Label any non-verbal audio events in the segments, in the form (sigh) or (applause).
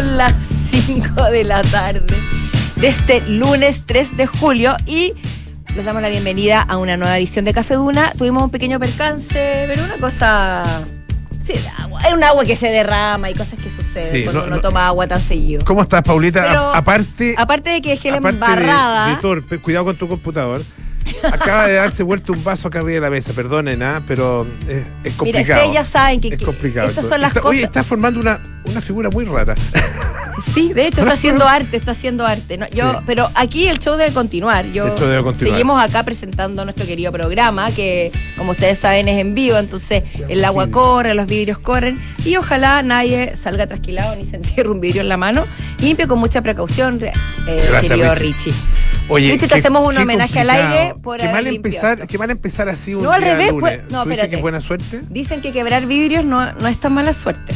Son las 5 de la tarde de este lunes 3 de julio y les damos la bienvenida a una nueva edición de Café Duna. Tuvimos un pequeño percance, pero una cosa. Sí, agua. Hay un agua que se derrama y cosas que suceden Sí, cuando no- uno no- toma agua tan seguido. ¿Cómo estás, Paulita? Pero- aparte, Aparte de que es gel aparte de- embarrada. de torpe, cuidado con tu computador. Acaba de darse vuelta un vaso acá arriba de la mesa, perdonen, ¿ah? pero es, es Mira, complicado. ustedes ya saben que, es que complicado. estas son las Está- cosas. Oye, está formando una, una figura muy rara. (laughs) Sí, de hecho está haciendo (laughs) arte, está haciendo arte. ¿no? Yo, Sí. Pero aquí el show debe continuar. Yo, El show debe continuar. Seguimos acá presentando nuestro querido programa, que como ustedes saben es en vivo, entonces el agua corre, los vidrios corren y ojalá nadie salga trasquilado ni se entierre un vidrio en la mano. Limpio con mucha precaución, eh, Gracias, querido Richie. Richie. Oye, Richie, te hacemos un homenaje al aire por qué mal empezar, qué mal empezar así un No, al día revés, lunes. pues- no, ¿Tú dices espérate. que es buena suerte? Dicen que quebrar vidrios no, no es tan mala suerte.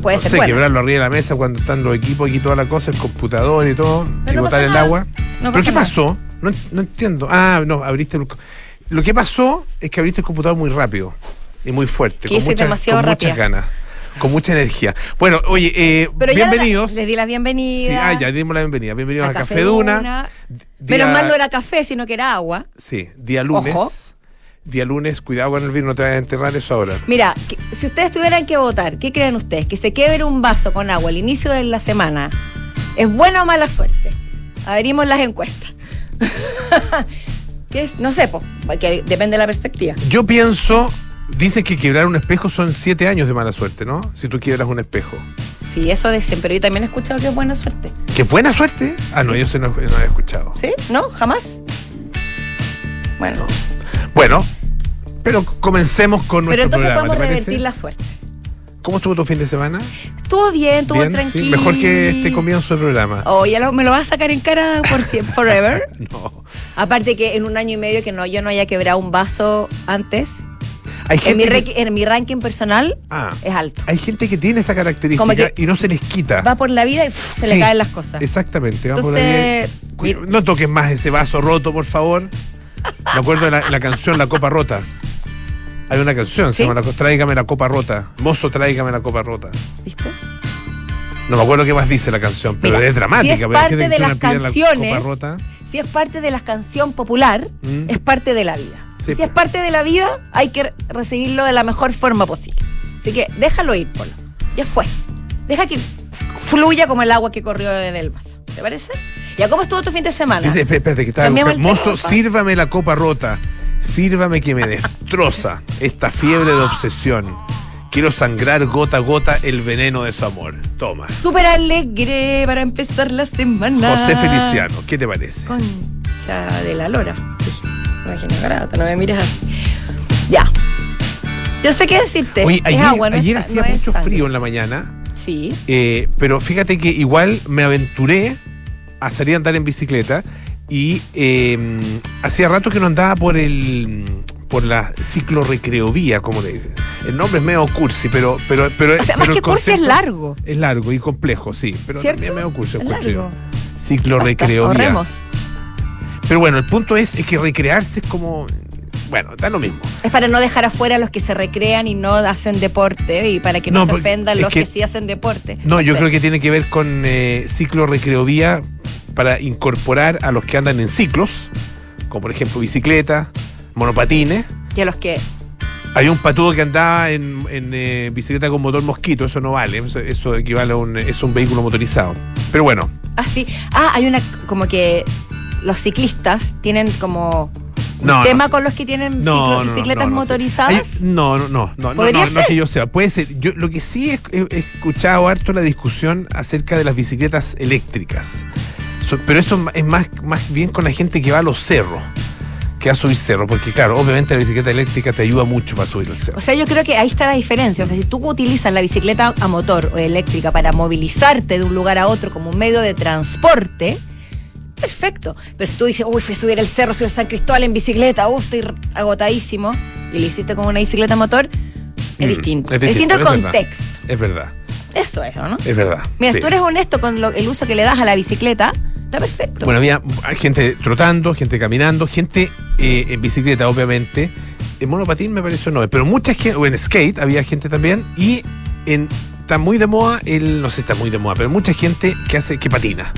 Puede no ser sé, buena. quebrarlo arriba de la mesa cuando están los equipos aquí toda la cosa, el computador y todo, Pero y no botar el nada. agua. No ¿Pero qué nada. pasó? No, no entiendo. Ah, no, abriste el... Lo que pasó es que abriste el computador muy rápido y muy fuerte, Que con, muchas- demasiado con muchas ganas, con mucha energía. Bueno, oye, eh, Pero ya bienvenidos. les di la bienvenida. Sí, ah, ya dimos la bienvenida. Bienvenidos a, a Café Duna. Duna. Día- Menos mal no era café, sino que era agua. Sí, día lunes. Ojo. Día lunes, cuidado con el vino, no te vayas a enterrar eso ahora. Mira, que- si ustedes tuvieran que votar, ¿qué creen ustedes? ¿Que se quebre un vaso con agua al inicio de la semana es buena o mala suerte? Abrimos las encuestas. (laughs) ¿Qué es? No sé, po, porque depende de la perspectiva. Yo pienso, dicen que quebrar un espejo son siete años de mala suerte, ¿no? Si tú quiebras un espejo. Sí, eso dicen, pero yo también he escuchado que es buena suerte. ¿Qué buena suerte? Ah, no, yo se no, no había escuchado. ¿Sí? ¿No? ¿Jamás? Bueno, Bueno, pero comencemos con pero nuestro entonces programa, podemos revertir la suerte. ¿Cómo estuvo tu fin de semana? Estuvo bien, estuvo Bien, tranquilo. sí, mejor que este comienzo del programa. Oh, ya lo- me lo vas a sacar en cara por siempre, forever. (laughs) No. Aparte que en un año y medio que no yo no haya quebrado un vaso antes, Hay en mi, que, en mi ranking personal ah, es alto. hay gente que tiene esa característica y no se les quita. Va por la vida y se le caen las cosas. Exactamente. va por no toques más ese vaso roto, por favor. Me acuerdo de la, la canción La Copa Rota. Hay una canción, ¿Sí? se llama la Tráigame la copa rota. Mozo, tráigame la copa rota. ¿Viste? No me acuerdo qué más dice la canción, pero Mira, es dramática. si es parte de las la canciones, copa rota. Si es parte de la canción popular, Mm. es parte de la vida. Sí, si es pues. parte de la vida, hay que re- recibirlo de la mejor forma posible. Así que déjalo ir, Polo. Ya fue. Deja que fluya como el agua que corrió desde el vaso. ¿Te parece? ¿Ya cómo estuvo tu fin de semana? Dice, espérate, que estaba Mozo, sírvame la copa rota. Sírvame que me destroza esta fiebre de obsesión. Quiero sangrar gota a gota el veneno de su amor. Toma. Súper alegre para empezar la semana. José Feliciano, ¿qué te parece? Concha de la lora. Imagina grata, no me mires así. Ya. Yo sé qué decirte. Oye, es ayer, agua, no es ayer sa- hacía no mucho frío en la mañana, Sí. eh, pero fíjate que igual me aventuré a salir a andar en bicicleta y eh, hacía rato que no andaba por el por la ciclorrecreovía, como le dicen. El nombre es medio cursi, pero pero pero O sea, más que cursi es largo. Es largo y complejo, sí, pero ¿Cierto? también medio cursi, Es largo. Ciclorrecreovía. Corremos. Pero bueno, el punto es, es que recrearse es como bueno, da lo mismo. Es para no dejar afuera a los que se recrean y no hacen deporte y para que no, No, se ofendan es los que, que- sí hacen deporte. No, yo sé. creo que tiene que ver con eh, ciclo recreovía para incorporar a los que andan en ciclos, como por ejemplo bicicleta, monopatines. Que los que. Hay un patudo que andaba en, en, eh, bicicleta con motor mosquito, eso no vale, eso, eso equivale a un, es un vehículo motorizado. Pero bueno, Ah, sí. Ah, hay una. Como que los ciclistas tienen como. Un No, no tema con los que tienen no, ciclo- no, no, bicicletas no, no motorizadas. Hay- no, no, no, no, no, ¿Podría no, no ser? es que yo sea, puede ser. Yo lo que sí he escuchado harto la discusión acerca de las bicicletas eléctricas. Pero eso es más, más bien con la gente que va a los cerros, que a subir cerros, porque claro, obviamente la bicicleta eléctrica te ayuda mucho para subir el cerro. O sea, yo creo que ahí está la diferencia. O sea, si tú utilizas la bicicleta a motor o eléctrica para movilizarte de un lugar a otro como un medio de transporte, perfecto. Pero si tú dices, uy, fui a subir el cerro, subir San Cristóbal en bicicleta, uy, estoy agotadísimo, y lo hiciste como una bicicleta a motor, es Mm, distinto. es Es distinto el contexto. Es verdad, Eso es, ¿o ¿no? es verdad. Mira, sí. si tú eres honesto con lo- el uso que le das a la bicicleta, está perfecto. Bueno, había gente trotando, gente caminando, gente eh, en bicicleta, obviamente. En monopatín me pareció no, pero mucha gente, o en skate había gente también, y en está muy de moda el, no sé si está muy de moda, pero mucha gente que hace, que patina.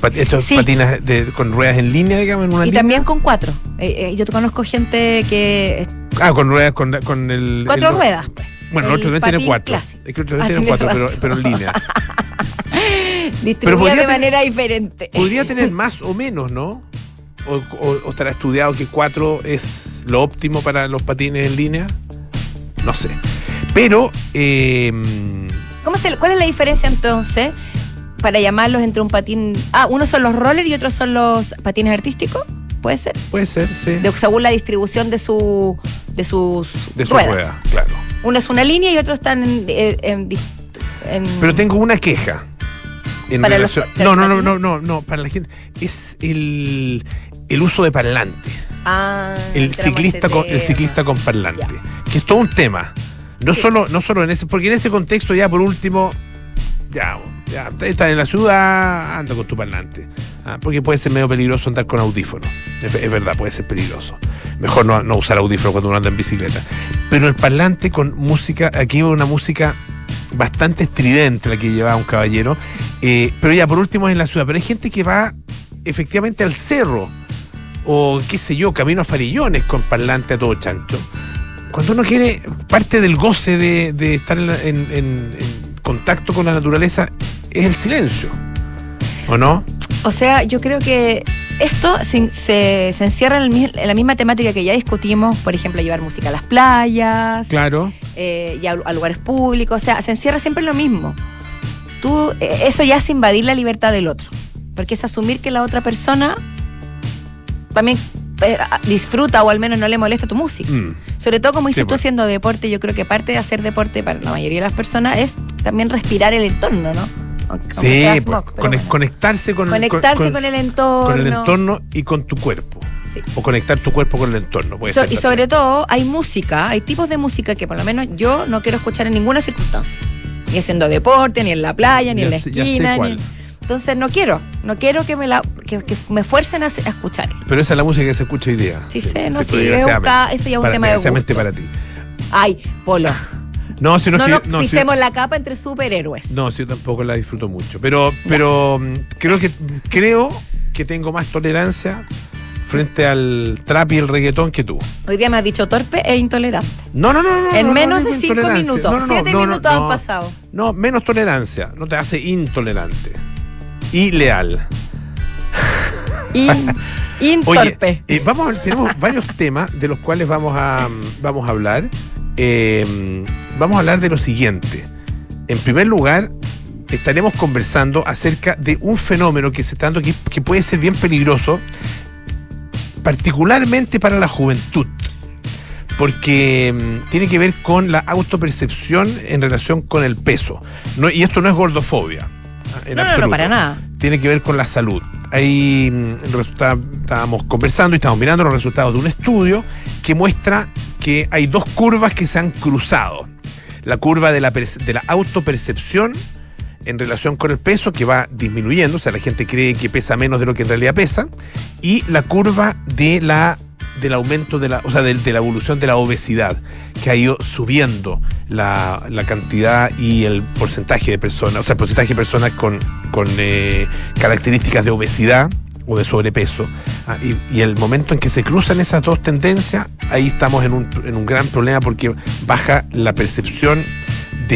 Pat- Estos Sí. patinas de- con ruedas en línea, digamos, en una Y línea. también con cuatro. Eh, eh, yo te conozco gente que. Ah, con ruedas, con, con el. Cuatro el- ruedas, pues. Bueno, el otro también tiene cuatro. clásico. Es que otro Ah, también tiene cuatro, pero, pero en línea. (laughs) Distribuida de tener- manera diferente. Podría tener (laughs) más o menos, ¿no? O, o- o estará estudiado que cuatro es lo óptimo para los patines en línea. No sé. Pero. eh, ¿Cómo se, ¿Cuál es la diferencia entonces para llamarlos entre un patín? Ah, unos son los rollers y otros son los patines artísticos. ¿Puede ser? puede ser, sí. De, según la distribución de su de sus de su ruedas. rueda, claro. Uno es una línea y otro están en, en- en dis- en- Pero tengo una queja. En Para los relación- pa- no, no, no, no, no, no, para la gente. Es el, el uso de parlante. Ah, El ciclista, con, el ciclista con parlante. Que es todo un tema. No, Sí. solo, no solo en ese, porque en ese contexto ya por último, ya, ya estás en la ciudad, anda con tu parlante. Ah, porque puede ser medio peligroso andar con audífonos. Es, es verdad, puede ser peligroso. Mejor no, no usar audífonos cuando uno anda en bicicleta. Pero el parlante con música, aquí una música bastante estridente la que llevaba un caballero. eh, pero ya por último es en la ciudad. Pero hay gente que va efectivamente al cerro o qué sé yo, camino a farillones con parlante a todo chancho. Cuando uno quiere, parte del goce de, de estar en, contacto con la naturaleza es el silencio. ¿O no? O sea, yo creo que esto se, se- se encierra en, el mi- en la misma temática que ya discutimos, por ejemplo, llevar música a las playas, Claro. Eh, y a, a lugares públicos, o sea, se encierra siempre lo mismo. Tú, eh, eso ya es invadir la libertad del otro, porque es asumir que la otra persona también eh, disfruta o al menos no le molesta tu música. Mm. Sobre todo como dices Sí, tú pues. haciendo deporte, yo creo que parte de hacer deporte para la mayoría de las personas es también respirar el entorno, ¿no? Aunque- Sí, pues, smog, pero conec- bueno. conectarse con, Conectarse con- con, el entorno. con el entorno y con tu cuerpo. Sí. O conectar tu cuerpo con el entorno. Puede So- ser y sobre todo hay música, hay tipos de música que por lo menos yo no quiero escuchar en ninguna circunstancia. Ni haciendo deporte, ni en la playa, ni Ya en la sé- esquina. ni-. Entonces no quiero, no quiero que me la que, que me fuercen a, a escuchar. Pero esa es la música que se escucha hoy día. Sí, sé, no, sí, es un ca- eso ya es un tema de desgraciadamente gusto. para ti. Ay, Polo, No, si no, no que- no, si- pisemos la capa entre superhéroes. No, sí, yo tampoco la disfruto mucho. Pero, pero mm, creo que creo que tengo más tolerancia frente al trap y el reggaetón que tú. Hoy día me has dicho torpe e intolerante. No, no, no, no. en no, no menos de cinco minutos. Siete minutos han pasado. No, menos tolerancia. No te hace intolerante. Y leal. Y, (laughs) Oye, intorpe. eh, vamos a- tenemos varios temas de los cuales vamos a, vamos a hablar. Eh, vamos a hablar de lo siguiente. En primer lugar, estaremos conversando acerca de un fenómeno que se está dando que, que puede ser bien peligroso, particularmente para la juventud. Porque mm, tiene que ver con la autopercepción en relación con el peso. No- y esto no es gordofobia. ah, en no, no, no, para nada. tiene que ver con la salud. Ahí mm, resulta- estábamos conversando y estamos mirando los resultados de un estudio que muestra que hay dos curvas que se han cruzado. La curva de la, perce- de la autopercepción en relación con el peso que va disminuyendo, o sea, la gente cree que pesa menos de lo que en realidad pesa, y la curva de la del aumento de la, o sea, de, de la evolución de la obesidad, que ha ido subiendo la, la cantidad y el porcentaje de personas, o sea, el porcentaje de personas con, con eh, características de obesidad o de sobrepeso. Ah, y, y el momento en que se cruzan esas dos tendencias, ahí estamos en un, en un gran problema porque baja la percepción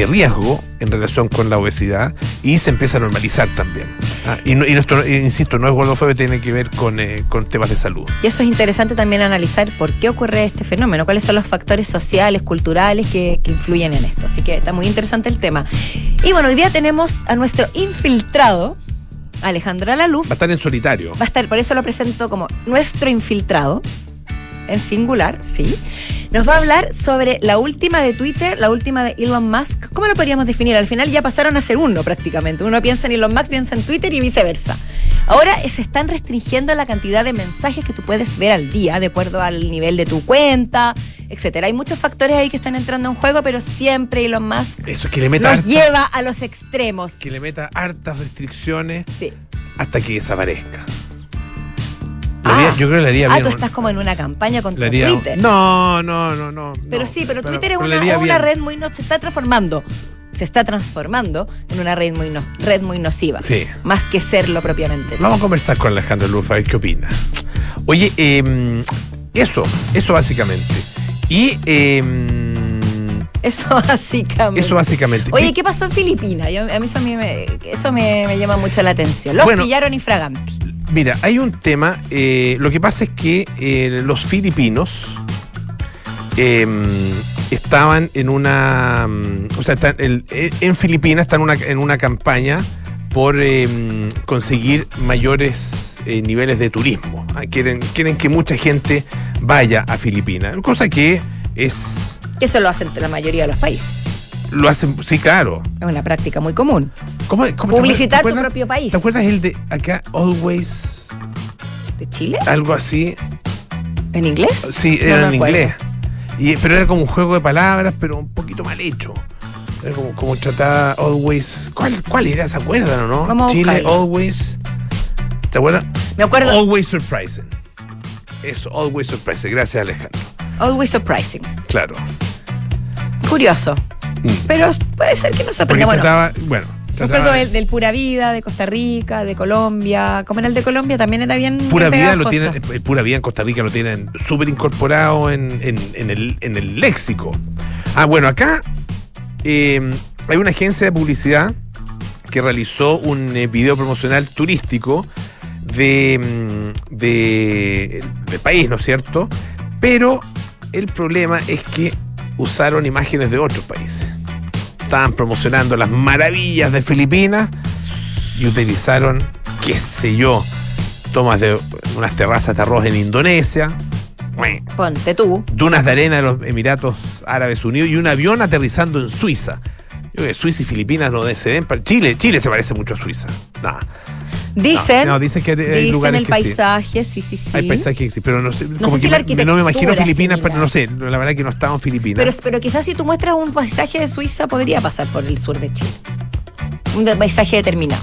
de riesgo en relación con la obesidad y se empieza a normalizar también. Ah, y, no- y esto, eh, insisto, no es gordofobia, tiene que ver con, eh, con temas de salud. Y eso es interesante también analizar por qué ocurre este fenómeno, cuáles son los factores sociales, culturales que, que influyen en esto. Así que está muy interesante el tema. Y bueno, hoy día tenemos a nuestro infiltrado, Alejandro Alaluz. Va a estar en solitario. Va a estar, por eso lo presento como nuestro infiltrado, en singular, sí. Nos va a hablar sobre la última de Twitter, la última de Elon Musk. ¿Cómo lo podríamos definir? Al final ya pasaron a ser uno prácticamente. Uno piensa en Elon Musk, piensa en Twitter y viceversa. Ahora se están restringiendo la cantidad de mensajes que tú puedes ver al día, de acuerdo al nivel de tu cuenta, etcétera. Hay muchos factores ahí que están entrando en juego, pero siempre Elon Musk Eso, que le meta, nos harta- lleva a los extremos. que le meta hartas restricciones Sí. hasta que desaparezca. Ah. yo creo que le haría Ah, bien. tú estás como en una campaña le haría- Twitter. No, no, no, no. Pero no. sí, pero Twitter es una, es red muy no se está transformando. se está transformando en una red muy, no- red muy nociva. Sí. Más que serlo propiamente. Vamos a conversar con Alejandro Lufa, a ver qué opina. Oye, eh, eso, eso básicamente. Y eh, Eso básicamente. eso básicamente. Oye, ¿qué pasó en Filipinas? Yo- a mí eso, a mí me, eso me, me llama mucho la atención. Los Bueno. pillaron infraganti. Mira, hay un tema. eh, lo que pasa es que eh, los filipinos eh, estaban en una. mm, O sea, están el- eh, en Filipinas están una- en una campaña por eh, conseguir mayores eh, niveles de turismo. Ah, Quieren, quieren que mucha gente vaya a Filipinas. Cosa que es. Eso lo hacen la mayoría de los países. Lo hacen. Sí, claro. Es una práctica muy común. ¿Cómo, cómo Publicitar tu propio país. ¿Te acuerdas el de acá, Always? ¿De Chile? Algo así. ¿En inglés? Sí, No era en acuerdo. inglés. Y, pero era como un juego de palabras, pero un poquito mal hecho. Era como, como trataba Always. ¿Cuál, ¿Cuál era? ¿Se acuerdan o no? Vamos Chile. Always. ¿Te acuerdas? Me acuerdo. Always Surprising. Eso, Always Surprising. Gracias, Alejandro. Always surprising. Claro. Curioso. Mm. Pero puede ser que no se Porque aprenda. Bueno, trataba. Bueno, me acuerdo del, del Pura Vida, de Costa Rica, de Colombia. Como era el de Colombia, también era bien. Pura bien vida lo tienen, eh, pura vida en Costa Rica lo tienen súper incorporado en, en- en el, en el léxico. Ah, bueno, acá eh, hay una agencia de publicidad que realizó un eh, video promocional turístico de, mm, de, del país, ¿no es cierto? Pero el problema es que usaron imágenes de otros países. Estaban promocionando las maravillas de Filipinas y utilizaron, qué sé yo, tomas de unas terrazas de arroz en Indonesia, Ponte tú. dunas de arena de los Emiratos Árabes Unidos y un avión aterrizando en Suiza. Yo creo que Suiza y Filipinas no se ven. Chile, Chile se parece mucho a Suiza. Nah, Dicen. no, no, dicen que hay dicen lugares el que paisaje, sí, sí, sí. Hay paisajes que sí, pero no sé. como sé si que la me- no me imagino Filipinas, es pero no sé. La verdad que no estaba en Filipinas. Pero, pero quizás si tú muestras un paisaje de Suiza, podría pasar por el sur de Chile. Un paisaje determinado.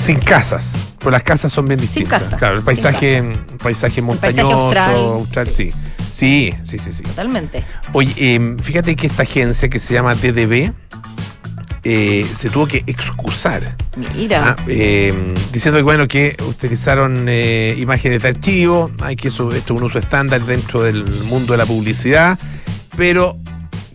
Sin casas. Pues las casas son bien Sin distintas. casa, Claro, el sin paisaje, el paisaje montañoso, austral, austral, sí. Sí, sí, sí, sí. Totalmente. Oye, eh, fíjate que esta agencia que se llama DDB eh, se tuvo que excusar. Mira. ah, eh, diciendo que bueno que utilizaron eh, imágenes de archivo, hay que eso, esto es un uso estándar dentro del mundo de la publicidad, pero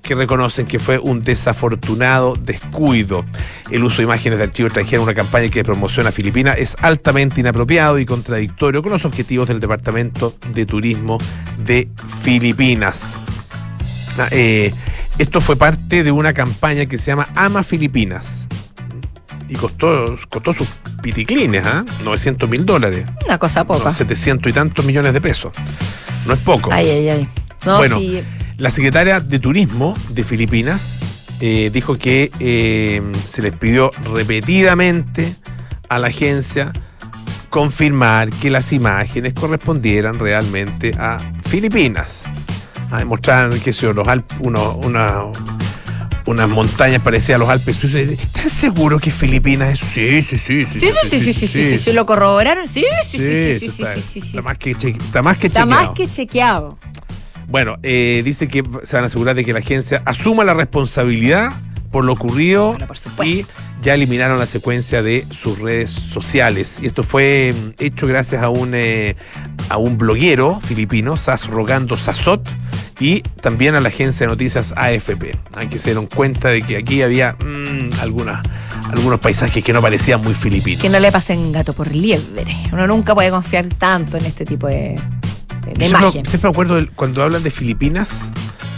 que reconocen que fue un desafortunado descuido. El uso de imágenes de archivo extranjero en una campaña que promociona a Filipinas es altamente inapropiado y contradictorio con los objetivos del Departamento de Turismo de Filipinas. Ah, eh, esto fue parte de una campaña que se llama Ama Filipinas. Y costó, costó sus piticlines, ¿ah? 900 mil dólares. Una cosa poca. No, 700 y tantos millones de pesos. No es poco. Ay, ay, ay. No, Bueno, sí. La secretaria de Turismo de Filipinas eh, dijo que eh, se les pidió repetidamente a la agencia confirmar que las imágenes correspondieran realmente a Filipinas. A demostrar que sé yo, los Alpes, uno, una, unas montañas parecidas a los Alpes suizos. ¿Estás seguro que Filipinas es? Sí, sí, sí. Sí, sí, sí, sí, sí, sí, sí, sí, lo corroboraron. Sí, sí, sí, sí, sí, eso sí, está, sí, sí, sí. Está más que, cheque- está más que Está chequeado. más que chequeado. Bueno, eh, dice que se van a asegurar de que la agencia asuma la responsabilidad por lo ocurrido Bueno, por supuesto. y ya eliminaron la secuencia de sus redes sociales. Y esto fue mm, hecho gracias a un, eh, a un bloguero filipino, Sas Rogando Sasot, y también a la agencia de noticias AFP. Que se dieron cuenta de que aquí había mm, algunas, algunos paisajes que no parecían muy filipinos. Que no le pasen gato por liebre. Uno nunca puede confiar tanto en este tipo de, de, Yo imagen. siempre me acuerdo cuando hablan de Filipinas.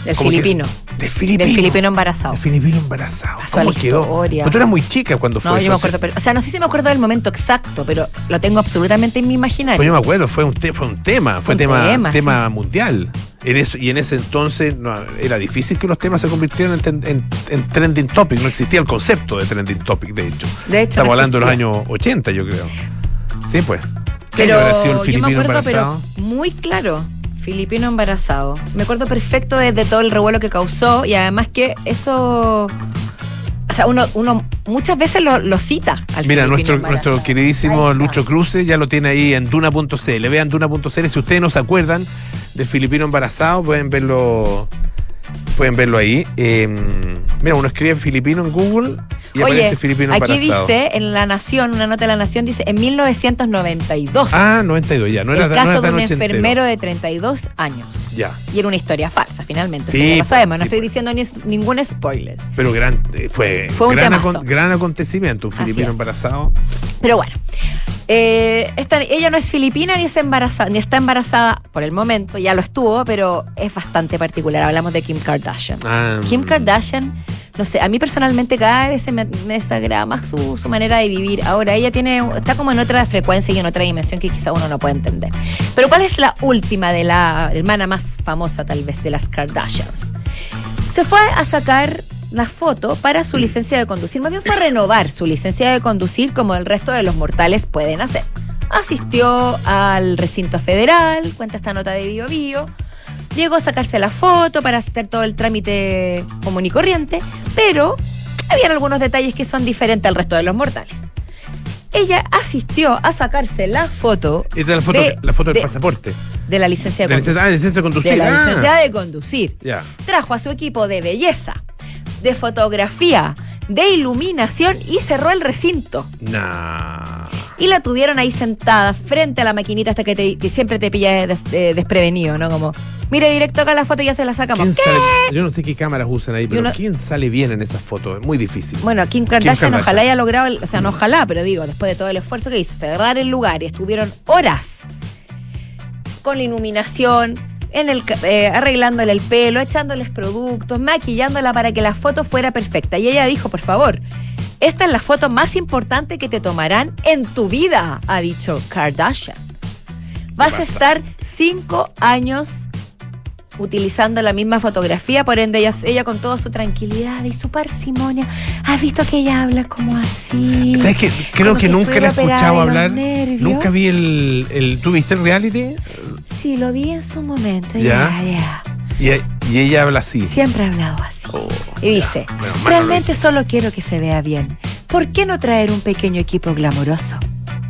Del filipino. De filipino. Del filipino embarazado. El filipino embarazado. Pasó ¿Cómo quedó? Pero tú eras muy chica cuando fue No, eso. yo me acuerdo, pero, o sea, no sé si me acuerdo del momento exacto, pero lo tengo absolutamente en mi imaginario. Pues yo me acuerdo, fue un, te- fue un tema, fue Un tema, tema, tema, mundial. En eso, y en ese entonces no, era difícil que los temas se convirtieran en, ten- en- en trending topic. No existía el concepto de trending topic, de hecho. de hecho, Estamos no hablando de los años 80, yo creo. Sí, pues. ¿Qué Pero sido el yo me acuerdo, embarazado? pero muy claro. Filipino embarazado. Me acuerdo perfecto de, de todo el revuelo que causó y además que eso. O sea, uno, uno muchas veces lo, lo cita al Mira, nuestro, nuestro queridísimo. Lucho Cruce ya lo tiene ahí en duna.cl. Vean duna.cl. Si ustedes no se acuerdan del filipino embarazado, pueden verlo Pueden verlo ahí. Eh, mira, uno escribe filipino en Google y Oye, aparece filipino aquí embarazado. dice, en La Nación, una nota de La Nación, dice, en 1992, Ah, 92 ya. No era, el no caso era de un ochentero. enfermero de 32 años. Ya. Y era una historia falsa, finalmente. Sí, lo sabemos, no estoy diciendo ni- ningún spoiler. Pero gran, eh, fue, Fue un gran, gran acontecimiento. Un filipino embarazado. Pero bueno, eh, esta- ella no es filipina ni, es embarazada, ni está embarazada por el momento, ya lo estuvo, pero es bastante particular. Hablamos de Kim Kardashian. Ah, Kim Kardashian, no sé, a mí personalmente cada vez se me, me desagrada más su, su manera de vivir. Ahora, ella tiene, está como en otra frecuencia y en otra dimensión que quizá uno no puede entender. Pero ¿cuál es la última de la hermana más famosa tal vez de las Kardashians? Se fue a sacar la foto para su licencia de conducir. Más bien fue a renovar su licencia de conducir como el resto de los mortales pueden hacer. Asistió al recinto federal, cuenta esta nota de Bio Bio. Llegó a sacarse la foto para hacer todo el trámite común y corriente, pero habían algunos detalles que son diferentes al resto de los mortales. Ella asistió a sacarse la foto Esta es la foto, de- la foto del de- pasaporte. de la licencia de De conducir. licencia, ah, licencia de conducir. De la ah. licencia de conducir trajo a su equipo de belleza, de fotografía, de iluminación y cerró el recinto. Nah. Y la tuvieron ahí sentada frente a la maquinita hasta que, te- que siempre te pilla des- eh, desprevenido, ¿no? Como, mire directo acá la foto y ya se la sacamos. ¿Quién ¿Qué? sale- yo no sé qué cámaras usan ahí, pero uno- ¿quién sale bien en esas fotos? Es muy difícil. Bueno, Kim Kardashian, Kardashian. ojalá haya logrado, el- o sea, no ojalá, pero digo, después de todo el esfuerzo que hizo, cerrar el lugar y estuvieron horas con la iluminación, en el, eh, arreglándole el pelo, echándoles productos, maquillándola para que la foto fuera perfecta. Y ella dijo, por favor, esta es la foto más importante que te tomarán en tu vida, ha dicho Kardashian. Vas a estar cinco años utilizando la misma fotografía, por ende ella, ella con toda su tranquilidad y su parsimonia, has visto que ella habla como así. ¿Sabes qué? Creo que, que nunca la he escuchado hablar. Nunca vi el, el. ¿Tú viste el reality? Sí, lo vi en su momento, Ya. ya, ya. Y, y ella habla así. Siempre ha hablado así. Oh, Y dice. Bueno, realmente solo quiero que se vea bien. ¿Por qué no traer un pequeño equipo glamoroso?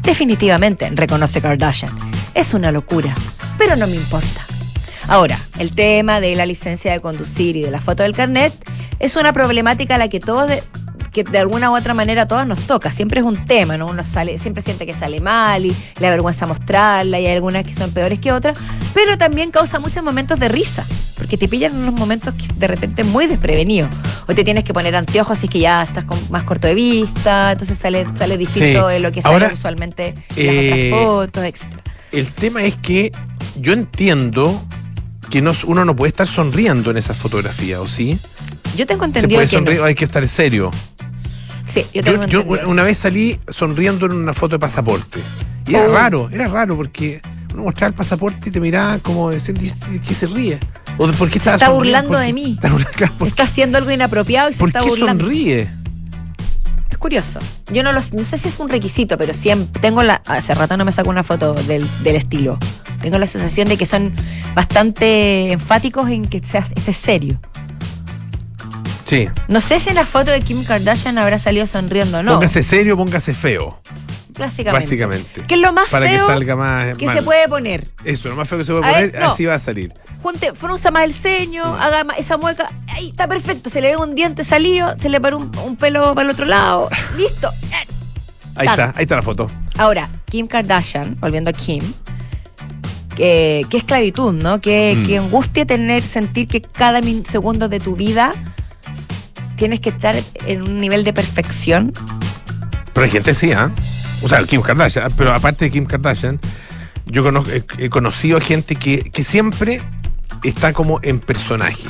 Definitivamente, reconoce Kardashian. Es una locura, pero no me importa. Ahora, el tema de la licencia de conducir y de la foto del carnet es una problemática a la que todos de, que de alguna u otra manera a todas nos toca. Siempre es un tema, ¿no? Uno sale, siempre siente que sale mal y le avergüenza mostrarla y hay algunas que son peores que otras, pero también causa muchos momentos de risa, porque te pillan unos momentos que de repente muy desprevenidos. O te tienes que poner anteojos si es que ya estás con más corto de vista, entonces sale, sale distinto Sí. de lo que sale Ahora, usualmente en eh, las otras fotos, etc. El tema es que yo entiendo que no, uno no puede estar sonriendo en esa fotografía, ¿o sí? Yo tengo Se entendido puede que no. hay que estar serio. Sí, yo tengo una vez salí sonriendo en una foto de pasaporte. Y era Oh. raro, era raro porque uno mostraba el pasaporte y te miraba como diciendo, ¿y ¿qué se ríe? ¿O de por qué estaba está burlando ¿Por de mí. Está burlando, (laughs) claro, ¿por, Está haciendo algo inapropiado y se por está qué burlando. sonríe? Es curioso. Yo no, lo, no sé si es un requisito, pero siempre tengo la. Hace rato no me saco una foto del, del estilo. Tengo la sensación de que son bastante enfáticos en que sea, esté serio. Sí. No sé si en la foto de Kim Kardashian habrá salido sonriendo o no. Póngase serio, póngase feo. básicamente. Básicamente. Que es lo más Para feo que salga más. que mal. se puede poner. Eso, lo más feo que se puede A poner, ver, no. así va a salir. Junte, frunza más el ceño, haga más esa mueca. Ahí está perfecto. Se le ve un diente salido, se le paró un, un pelo para el otro lado. (laughs) Listo. Ahí Tan. está, ahí está la foto. Ahora, Kim Kardashian, volviendo a Kim, que, qué esclavitud, ¿no? Qué, Mm. angustia tener, sentir que cada segundo de tu vida tienes que estar en un nivel de perfección. Pero hay gente sí, ¿ah? O sea, Kim Kardashian. Pero aparte de Kim Kardashian, yo conozco- he, he conocido gente que, que siempre está como en personaje.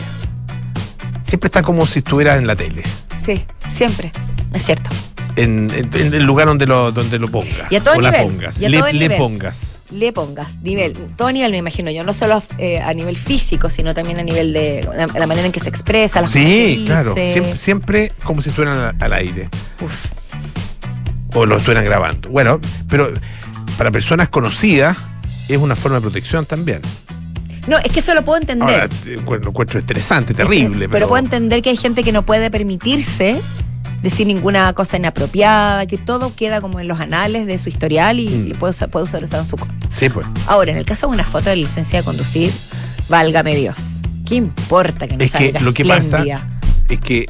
Siempre está como si estuviera en la tele. Sí, siempre. Es cierto. En, en- en el lugar donde lo, donde lo pongas. Y a todo o la pongas. y a le, todo le nivel. pongas. Le pongas nivel, todo nivel me imagino yo, no solo eh, a nivel físico, sino también a nivel de la, la manera en que se expresa, las Sí, claro. Siempre, siempre como si estuvieran al, al aire. Uf. O lo estuvieran grabando. Bueno, pero para personas conocidas es una forma de protección también. No, es que eso lo puedo entender. Ahora, eh, lo encuentro estresante, terrible. pero, puedo entender que hay gente que no puede permitirse decir ninguna cosa inapropiada, que todo queda como en los anales de su historial y Mm. puede usar, puede usar eso en su contra. Sí, pues. Ahora, en el caso de una foto de licencia de conducir, válgame Dios. ¿Qué importa que no Es que salga lo que pasa es que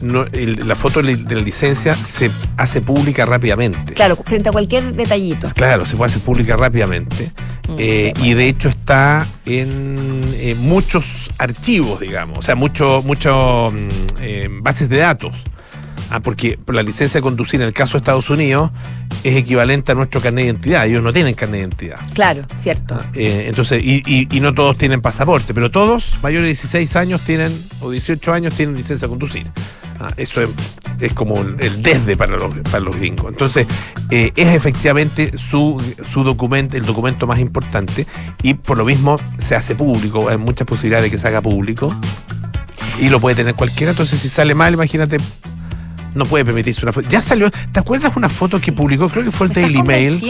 no- el- la foto de la licencia se hace pública rápidamente. Claro, frente a cualquier detallito. Claro, se puede hacer pública rápidamente. Mm, Eh, sí, y de hecho está en muchos archivos, digamos, o sea, muchos mucho, mm, eh, bases de datos. Ah, porque la licencia de conducir en el caso de Estados Unidos es equivalente a nuestro carnet de identidad. Ellos no tienen carnet de identidad. Claro, cierto. Ah, eh, entonces, y, y- y no todos tienen pasaporte, pero todos mayores de 16 años tienen, o 18 años tienen licencia de conducir. Ah, eso es, es como el el desde para los, para los gringos. Entonces, eh, es efectivamente su, su documento, el documento más importante, y por lo mismo se hace público. Hay muchas posibilidades de que se haga público. Y lo puede tener cualquiera. Entonces, si sale mal, imagínate, no puede permitirse una foto. Ya salió. ¿Te acuerdas una foto que publicó? Creo que fue el Me Daily Mail.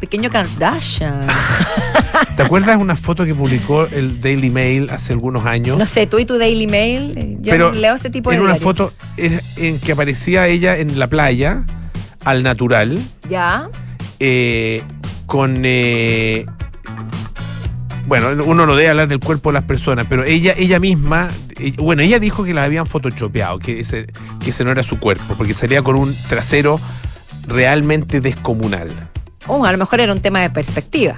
pequeño Kardashian. (laughs) ¿Te acuerdas una foto que publicó el Daily Mail hace algunos años? No sé, tú y tu Daily Mail, eh, yo Pero leo ese tipo de Era una diario. foto en, en que aparecía ella en la playa, al natural, Ya, eh, con... eh, bueno, uno no debe hablar del cuerpo de las personas, pero ella, ella misma, eh, bueno, ella dijo que las habían photoshopeado, que ese, que ese no era su cuerpo, porque salía con un trasero realmente descomunal. oh, a lo mejor era un tema de perspectiva.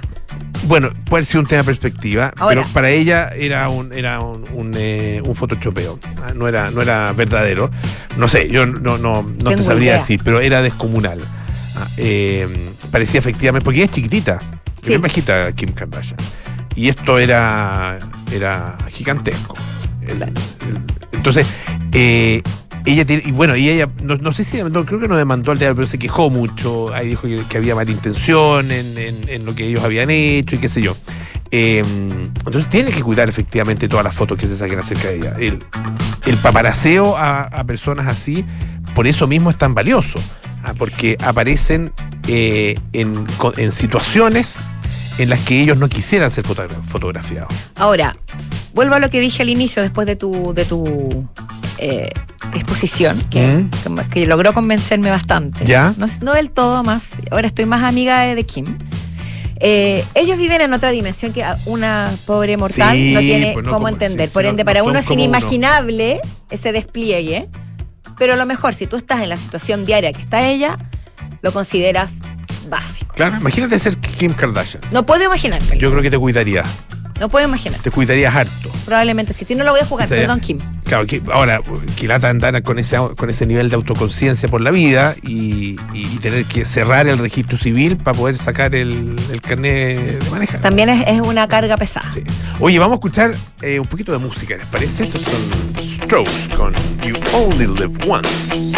Bueno, puede ser un tema de perspectiva, Ahora. pero para ella era un era un, un, eh, un photoshopeo, ah, no era no era verdadero. No sé, yo no no, no te sabría idea. decir, pero era descomunal. Ah, eh, parecía efectivamente, porque ella es chiquitita, Sí. bajita Kim Kardashian. Y esto era era gigantesco. El- Claro. el- entonces, eh, ella tiene, y bueno, y ella, no, no sé si demandó, creo que no demandó al diario, pero se quejó mucho, ahí dijo que, que había mala intención en, en- en lo que ellos habían hecho y qué sé yo. Eh, entonces tiene que cuidar efectivamente todas las fotos que se saquen acerca de ella. El, el paparaceo a, a personas así, por eso mismo es tan valioso, ah, porque aparecen eh, en, en situaciones en las que ellos no quisieran ser fotogra- fotografiados. Ahora, vuelvo a lo que dije al inicio, después de tu, de tu eh, exposición, que, Mm. que- que logró convencerme bastante. ¿Ya? No, no del todo más, ahora estoy más amiga de, de Kim. Eh, ellos viven en otra dimensión que una pobre mortal Sí, no tiene pues no cómo entender. sí, Por ende, no para uno es uno. inimaginable ese despliegue, pero a lo mejor si tú estás en la situación diaria que está ella, lo consideras básico. Claro, imagínate ser Kim Kardashian. No puedo imaginarme. Yo creo que te cuidaría, No puedo imaginar. te cuidarías harto. Probablemente sí. Si no lo voy a jugar, perdón, Kim. Claro, que ahora, que lata andar con ese, con ese nivel de autoconciencia por la vida y, y- y tener que cerrar el registro civil para poder sacar el, el carnet de manejar. También es, es una carga pesada. Sí. Oye, vamos a escuchar eh, un poquito de música, ¿les parece? Estos son Strokes con You Only Live Once.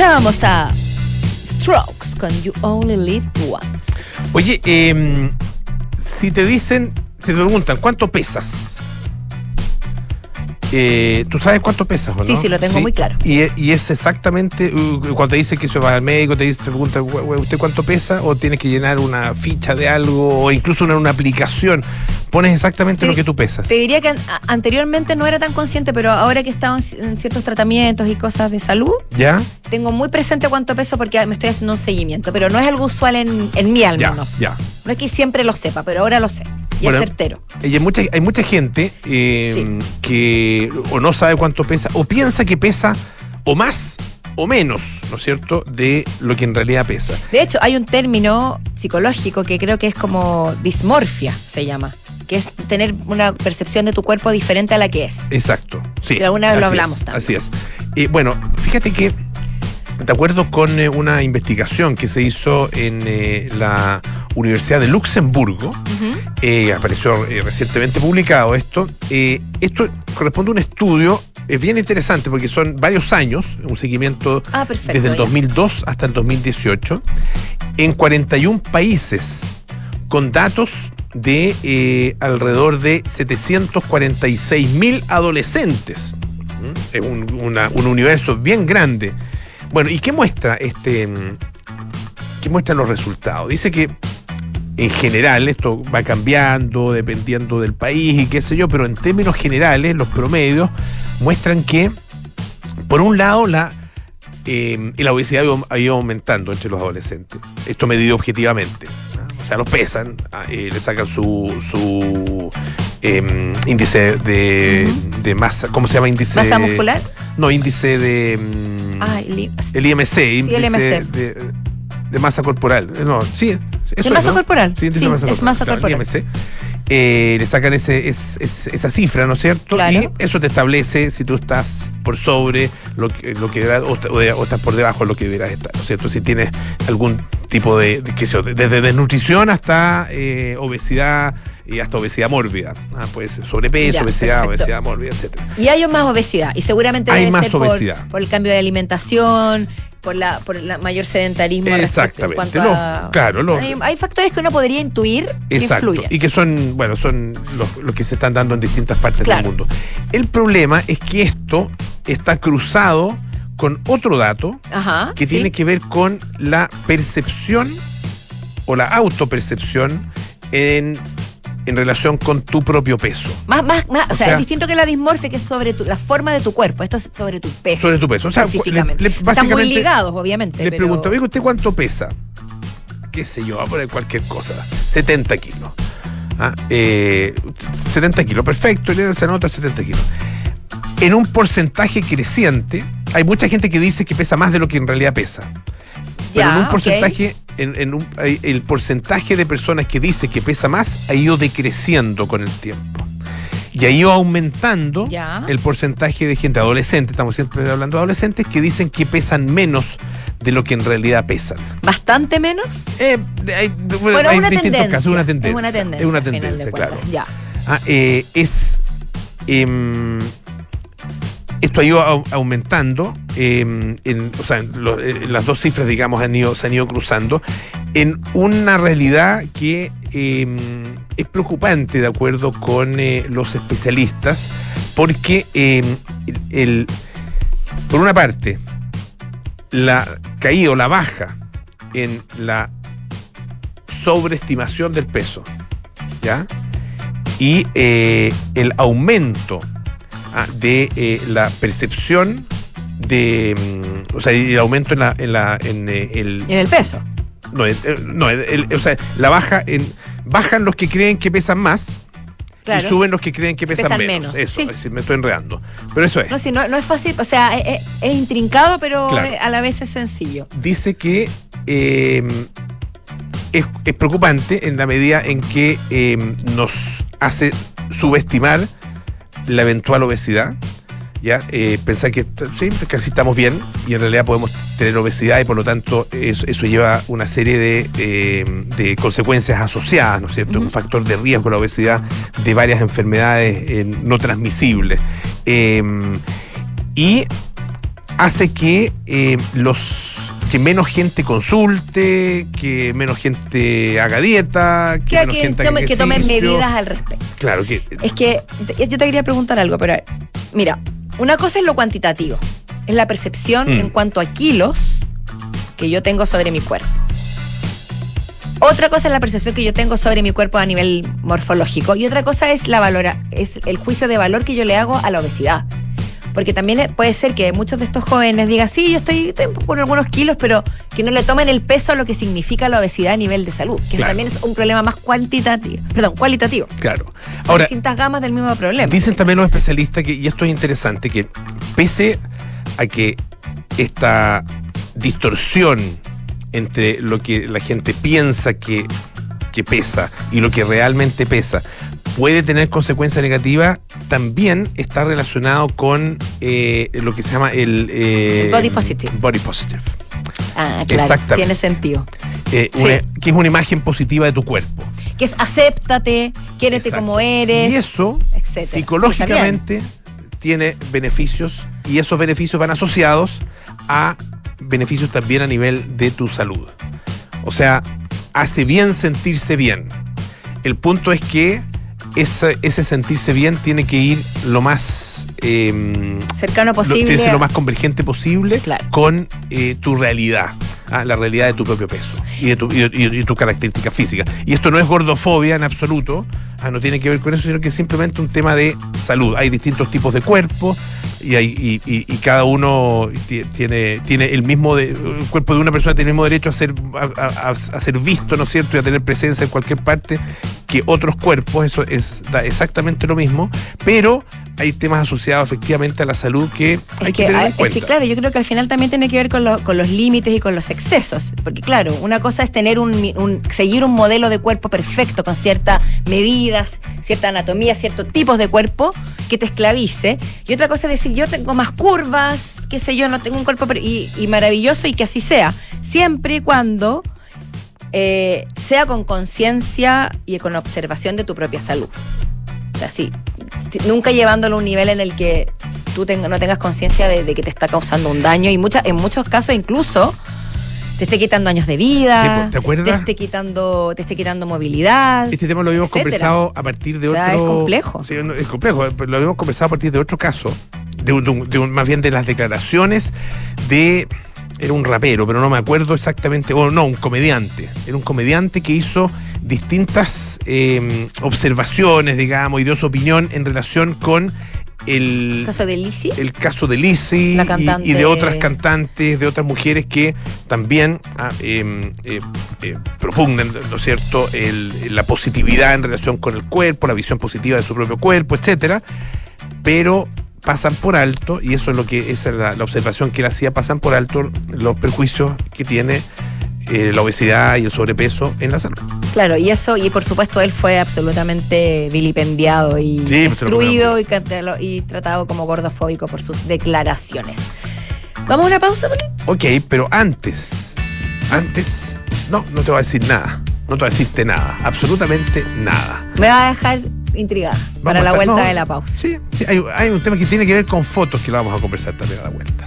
Escuchábamos a Strokes con You Only Live Once. Oye, em, si te dicen, si te preguntan, ¿cuánto pesas? Eh, ¿Tú sabes cuánto pesas o no? Sí, sí, lo tengo muy claro. Y, e- y es exactamente, uh, cuando te dice que eso va al médico, te, dice, te pregunta, "Güey, güey, ¿usted cuánto pesa? O tienes que llenar una ficha de algo, o incluso una, una aplicación. Pones exactamente Te- lo que tú pesas. Te diría que an- anteriormente no era tan consciente, pero ahora que he estado en ci- en ciertos tratamientos y cosas de salud, ¿Ya? tengo muy presente cuánto peso porque me estoy haciendo un seguimiento, pero no es algo usual en, en mí al Ya, menos. ya. No es que siempre lo sepa, pero ahora lo sé. Y Bueno, es certero. Y hay mucha, hay mucha gente eh, Sí. que o no sabe cuánto pesa, o piensa que pesa o más o menos, ¿no es cierto?, de lo que en realidad pesa. De hecho, hay un término psicológico que creo que es como dismorfia, se llama, que es tener una percepción de tu cuerpo diferente a la que es. Exacto. Sí. Que alguna vez lo hablamos es, también. Así es. Eh, bueno, fíjate que, de acuerdo con eh, una investigación que se hizo en eh, la Universidad de Luxemburgo, eh, apareció recientemente publicado esto. esto corresponde a un estudio, es bien interesante porque son varios años, un seguimiento Ah, perfecto. desde el ya. 2002 hasta el 2018, en 41 países, con datos de eh, alrededor de 746 mil adolescentes. ¿Mm? Es un, un universo bien grande. Bueno, ¿y qué muestra este? mm, ¿Qué muestran los resultados? Dice que en general, esto va cambiando dependiendo del país y qué sé yo, pero en términos generales, los promedios muestran que, por un lado, la, eh, la obesidad ha ido- ha ido aumentando entre los adolescentes. Esto medido objetivamente. Sea, los pesan, eh, le sacan su, su em, índice de, Ujú. de masa, ¿cómo se llama índice? ¿Masa muscular? No, índice de... mm, Ah, el- el IMC, índice el IMC. De, de masa corporal. Eh, No, sí. Eso ¿De es, masa ¿no? corporal? Sí, Sí, de masa es corporal. masa corporal. IMC. Eh, le sacan ese, es- es- esa cifra, ¿no es cierto? Claro. Y eso te establece si tú estás por sobre lo que, lo que deberás- o, estás por debajo de lo que deberás estar, ¿no es cierto? Si tienes algún tipo de, de- qué sé yo, desde desnutrición hasta eh, obesidad y hasta obesidad mórbida. Ah, puede ser sobrepeso, Ya, obesidad, perfecto. obesidad mórbida, etcétera. Y hay más obesidad. Y seguramente Hay debe más ser por, obesidad. por el cambio de alimentación, por la por la mayor sedentarismo. en Exactamente. cuanto a- claro, lo- hay, hay factores que uno podría intuir que Exacto. influyen. Y que son, bueno, son los, los que se están dando en distintas partes Claro. del mundo. El problema es que esto está cruzado con otro dato Ajá. que sí. tiene que ver con la percepción o la autopercepción en, en relación con tu propio peso. Más, más, más, o, O sea, sea- es distinto que la dismorfia, que es sobre tu- la forma de tu cuerpo. Esto es sobre tu peso. Sobre tu peso. O sea, específicamente. le- le- Están muy ligados, obviamente. Le pero- pregunto, oiga, ¿usted cuánto pesa? ¿Qué sé yo? Va a poner cualquier cosa. 70 kilos. Ah, eh, 70 kilos, perfecto, le dan esa nota 70 kilos. En un porcentaje creciente, hay mucha gente que dice que pesa más de lo que en realidad pesa. Pero Ya, en un porcentaje, en, en un- hay- el porcentaje de personas que dice que pesa más ha ido decreciendo con el tiempo. Y ha ido aumentando Ya. el porcentaje de gente adolescente, estamos siempre hablando de adolescentes, que dicen que pesan menos de lo que en realidad pesan. ¿Bastante menos? Eh, hay, Bueno, hay una distintos tendencia. casos, una tendencia. Es una tendencia. Es una tendencia, claro. Ya. Ah, eh, es. em, esto ha ido au- aumentando, em, o sea, en las dos cifras, digamos, han ido, se han ido cruzando, en una realidad que em, es preocupante, de acuerdo con eh, los especialistas, porque em, el- por una parte, la caída o la baja en la sobreestimación del peso, ¿ya? Y eh, el aumento de eh, la percepción de, mm, o sea, el aumento en la, en la, en eh, el, en el peso. no, el- el- no, el- el- o sea, la baja en, bajan los que creen que pesan más Claro. y suben los que creen que pesan, Pesan menos. menos, Eso, sí. es decir, me estoy enredando. Pero eso es. No, sí, no, no es fácil, o sea, es, intrincado, pero Claro. eh, a la vez es sencillo. dice que eh, es, es preocupante en la medida en que eh, nos hace subestimar la eventual obesidad. ¿ya? Eh, pensar que sí, casi estamos bien y en realidad podemos tener obesidad y por lo tanto eso, eso lleva una serie de, eh, de consecuencias asociadas, ¿no es cierto? Un factor de riesgo la obesidad de varias enfermedades eh, no transmisibles. Eh, y hace que los que menos gente consulte, que menos gente haga dieta, que, menos que, gente haga tome- que tomen medidas al respecto. Claro, que Es que yo te quería preguntar algo, pero mira, una cosa es lo cuantitativo, es la percepción Mm. en cuanto a kilos que yo tengo sobre mi cuerpo. Otra cosa es la percepción que yo tengo sobre mi cuerpo a nivel morfológico y otra cosa es la valora, es el juicio de valor que yo le hago a la obesidad. Porque también puede ser que muchos de estos jóvenes digan, sí, yo estoy, estoy con algunos kilos, pero que no le tomen el peso a lo que significa la obesidad a nivel de salud, que eso también es un problema más cuantitativo, perdón, cualitativo. claro. Son Ahora, distintas gamas del mismo problema. Dicen también los especialistas que, y esto es interesante, que pese a que esta distorsión entre lo que la gente piensa que, que pesa y lo que realmente pesa puede tener consecuencias negativas, también está relacionado con eh, lo que se llama el... eh, El body positive. Body positive. Ah, claro, tiene sentido. Eh, Sí. una- que es una imagen positiva de tu cuerpo. Que es acéptate, quiérete Exacto. como eres. Y eso, etcétera. psicológicamente, tiene beneficios y esos beneficios van asociados a beneficios también a nivel de tu salud. O sea, hace bien sentirse bien. El punto es que ese, ese sentirse bien tiene que ir lo más... em, Cercano lo, posible. tiene que ser lo más convergente posible Claro. con eh, tu realidad, ah, la realidad de tu propio peso y de tu, y y de- y tu característica física. Y esto no es gordofobia en absoluto, ah, no tiene que ver con eso, sino que es simplemente un tema de salud. Hay distintos tipos de cuerpo y, y, cada uno ti- tiene, tiene el mismo, el cuerpo de una persona tiene el mismo derecho a ser, a ser visto, ¿no es cierto? Y a tener presencia en cualquier parte que otros cuerpos, eso es da exactamente lo mismo, pero hay temas asociados efectivamente a la salud que Es hay que, que, tener en es cuenta. que, claro, yo creo que al final también tiene que ver con, lo- con los límites y con los excesos. Porque, claro, una cosa es tener un, un- seguir un modelo de cuerpo perfecto con ciertas medidas, cierta anatomía, ciertos tipos de cuerpo que te esclavice. Y otra cosa es decir, yo tengo más curvas, qué sé yo, no tengo un cuerpo y, y maravilloso y que así sea. Siempre y cuando eh, sea con conciencia y con observación de tu propia salud. O sea, sí, nunca llevándolo a un nivel en el que tú no tengas conciencia de, de que te está causando un daño y mucha, en muchos casos incluso te esté quitando años de vida, Sí, pues, ¿te acuerdas? te esté quitando, te esté quitando movilidad. Este tema lo habíamos etcétera. conversado a partir de O sea, otro. es complejo. Sí, es complejo. Lo habíamos conversado a partir de otro caso, de un- de un- de un- más bien de las declaraciones de. Era un rapero, pero no me acuerdo exactamente. O no, un comediante. Era un comediante que hizo distintas eh, observaciones, digamos, y dio su opinión en relación con el, ¿El caso de Lizzie? el caso de Lizzie La y- cantante- y, de otras cantantes, de otras mujeres que también ah, eh, eh, eh, propugnan, ¿no es cierto?, el- la positividad en relación con el cuerpo, la visión positiva de su propio cuerpo, etcétera, pero pasan por alto, y eso es lo que esa es la, la observación que él hacía, pasan por alto los perjuicios que tiene eh, la obesidad y el sobrepeso en la salud. Claro, y eso, y por supuesto él fue absolutamente vilipendiado y Sí, pues, destruido y, tratado como gordofóbico por sus declaraciones. ¿Vamos a una pausa? Ok, pero antes, antes, no, no te voy a decir nada, no te voy a decirte nada, absolutamente nada. Me va a dejar intrigada para Vamos a la estar- vuelta no, de la pausa. Sí, sí, hay, hay un tema que tiene que ver con fotos que lo vamos a conversar también a la vuelta.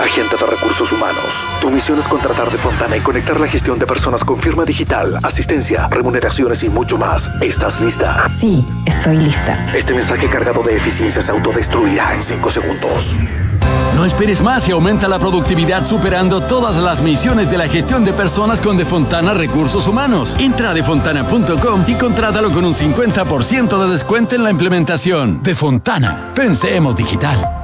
Agente de Recursos Humanos. Tu misión es contratar de Fontana y conectar la gestión de personas con firma digital, asistencia, remuneraciones y mucho más. ¿Estás lista? Sí, estoy lista. Este mensaje cargado de eficiencia se autodestruirá en 5 segundos. No esperes más y aumenta la productividad superando todas las misiones de la gestión de personas con Defontana Recursos Humanos. Entra a defontana.com y contrátalo con un 50% de descuento en la implementación. Defontana, pensemos digital.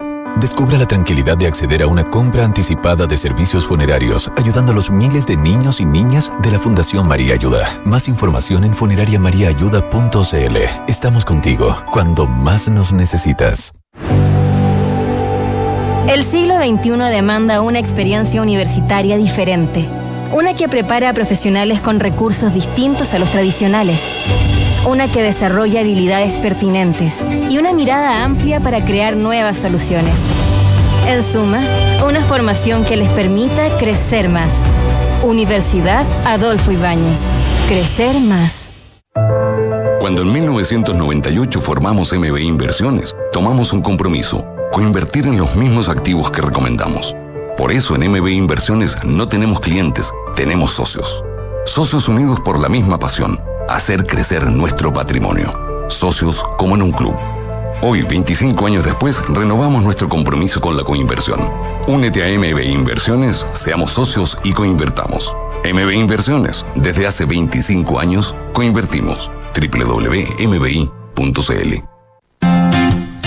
Descubra la tranquilidad de acceder a una compra anticipada de servicios funerarios, ayudando a los miles de niños y niñas de la Fundación María Ayuda. Más información en funerariamariaayuda.cl. Estamos contigo cuando más nos necesitas. El siglo XXI demanda una experiencia universitaria diferente, una que prepara a profesionales con recursos distintos a los tradicionales, una que desarrolla habilidades pertinentes y una mirada amplia para crear nuevas soluciones. En suma, una formación que les permita crecer más. Universidad Adolfo Ibáñez. Crecer más. Cuando en 1998 formamos MB Inversiones, tomamos un compromiso, coinvertir en los mismos activos que recomendamos. Por eso en MB Inversiones no tenemos clientes, tenemos socios. Socios unidos por la misma pasión, hacer crecer nuestro patrimonio. Socios como en un club. Hoy, 25 años después, renovamos nuestro compromiso con la coinversión. Únete a MB Inversiones, seamos socios y coinvertamos. MB Inversiones, desde hace 25 años, coinvertimos. www.mbi.cl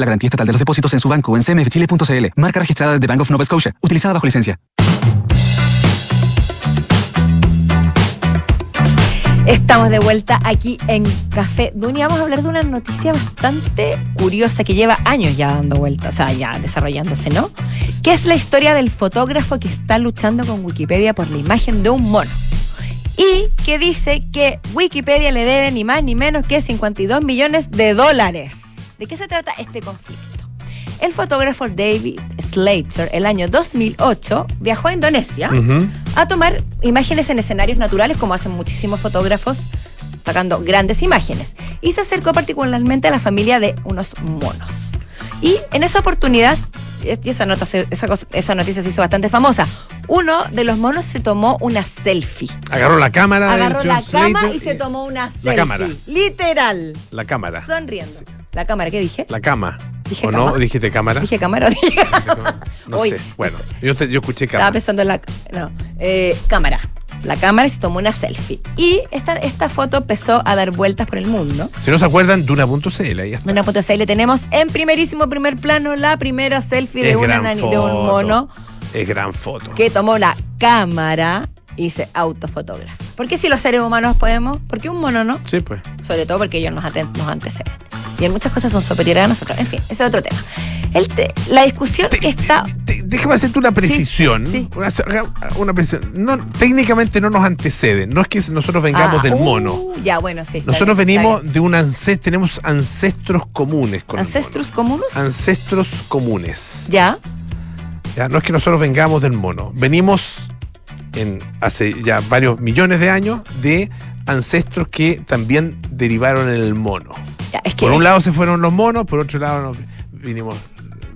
la garantía estatal de los depósitos en su banco o en cmfchile.cl. Marca registrada de Bank of Nova Scotia. Utilizada bajo licencia. Estamos de vuelta aquí en Café Dunia. Vamos a hablar de una noticia bastante curiosa que lleva años ya dando vueltas, o sea, ya desarrollándose, ¿no? Que es la historia del fotógrafo que está luchando con Wikipedia por la imagen de un mono. Y que dice que Wikipedia le debe ni más ni menos que 52 millones de dólares. ¿De qué se trata este conflicto? El fotógrafo David Slater, el año 2008, viajó a Indonesia a tomar imágenes en escenarios naturales, como hacen muchísimos fotógrafos, sacando grandes imágenes. Y se acercó particularmente a la familia de unos monos. Y en esa oportunidad, y esa, nota, esa, cosa- esa noticia se hizo bastante famosa, uno de los monos se tomó una selfie. Agarró la cámara. Agarró la cama y se tomó una selfie. La cámara. Literal. La cámara. Sonriendo. La cámara, ¿qué dije? La cama. Dije ¿O no? ¿Dijiste cámara? Dije cámara o dije. No sé. Bueno, yo, te- yo escuché Estaba cámara. pensando en la. No, eh, cámara. La cámara y se tomó una selfie. Y esta, esta foto empezó a dar vueltas por el mundo. Si no se acuerdan, Duna.cl, le tenemos en primerísimo primer plano la primera selfie de, una de un mono Es gran foto. que tomó la cámara y se autofotografa. ¿Por qué si los seres humanos podemos? ¿Por qué un mono no? Sí, pues. Sobre todo porque ellos nos, nos anteceden. Y en muchas cosas son superiores a nosotros. En fin, ese es otro tema. El te- la discusión está. Déjame hacerte una precisión. sí. Una, una precisión. No, técnicamente no nos antecede. No es que nosotros vengamos Ah, del uh, mono. Ya, bueno, sí. Nosotros bien, venimos de un ancestro, tenemos ancestros comunes con ¿Ancestros comunes? Ancestros comunes. Ya. Ya, no es que nosotros vengamos del mono. Venimos en hace ya varios millones de años de ancestros que también derivaron en el mono. Ya, es que Por un lado se fueron los monos, por otro lado nos- vinimos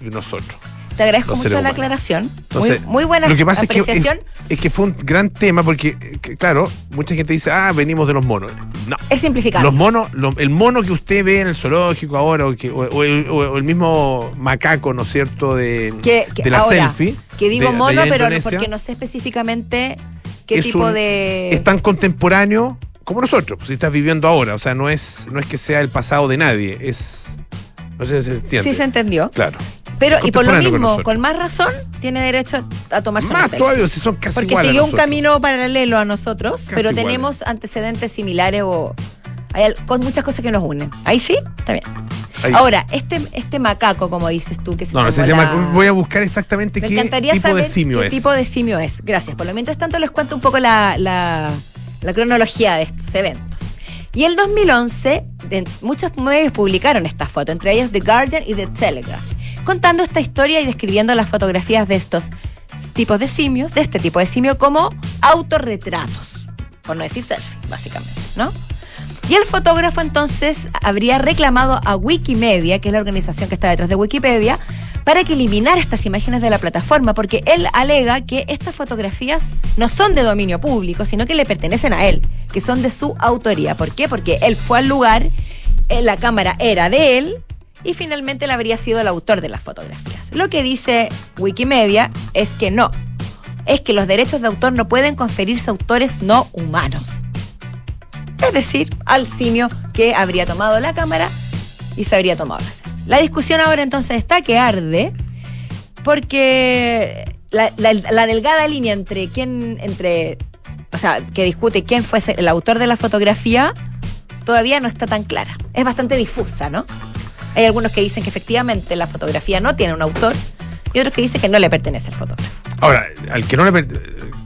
nosotros. Te agradezco mucho la aclaración. Entonces, muy, muy buena lo que pasa es que, apreciación. es, es que fue un gran tema porque, eh, que, claro, mucha gente dice, ah, venimos de los monos. No. es simplificar. Los monos, lo- el mono que usted ve en el zoológico ahora, o, que- o- o el, o el mismo macaco, ¿no es cierto?, de, la ahora, selfie. Que digo de- mono, de pero porque no sé específicamente qué es tipo un- de. Es tan contemporáneo como nosotros, pues, si estás viviendo ahora. O sea, no es, no es que sea el pasado de nadie, es. No sé si se entiende. Sí se entendió. Claro. Pero, y por lo mismo, con, más razón, tiene derecho a tomarse una Más selfie. todavía, si son casi Porque siguió un camino paralelo a nosotros, Casi pero iguales. tenemos antecedentes similares o hay con muchas cosas que nos unen. Ahí sí, está bien. Ahí. Ahora, este, este macaco, como dices tú, que se No, no sé, tomó se llama. la- Voy a buscar exactamente Me qué encantaría tipo saber de simio qué es. tipo de simio es. Gracias. Por lo mientras tanto les cuento un poco la, la- la cronología de estos eventos. Y el 2011, de- muchos medios publicaron esta foto, entre ellos The Guardian y The Telegraph, contando esta historia y describiendo las fotografías de estos tipos de simios, de este tipo de simio, como autorretratos, por no decir selfie, básicamente, ¿no? Y el fotógrafo entonces habría reclamado a Wikimedia, que es la organización que está detrás de Wikipedia, para que eliminara estas imágenes de la plataforma, porque él alega que estas fotografías no son de dominio público, sino que le pertenecen a él, que son de su autoría. ¿Por qué? Porque él fue al lugar, eh, la cámara era de él y finalmente él habría sido el autor de las fotografías. Lo que dice Wikimedia es que no, es que los derechos de autor no pueden conferirse a autores no humanos. Es decir, al simio que habría tomado la cámara y se habría tomado la discusión ahora entonces está que arde porque la, la- la delgada línea entre quién, entre, o sea, que discute quién fue el autor de la fotografía todavía no está tan clara. Es bastante difusa, ¿no? Hay algunos que dicen que efectivamente la fotografía no tiene un autor y otros que dicen que no le pertenece al fotógrafo. Ahora, al que no le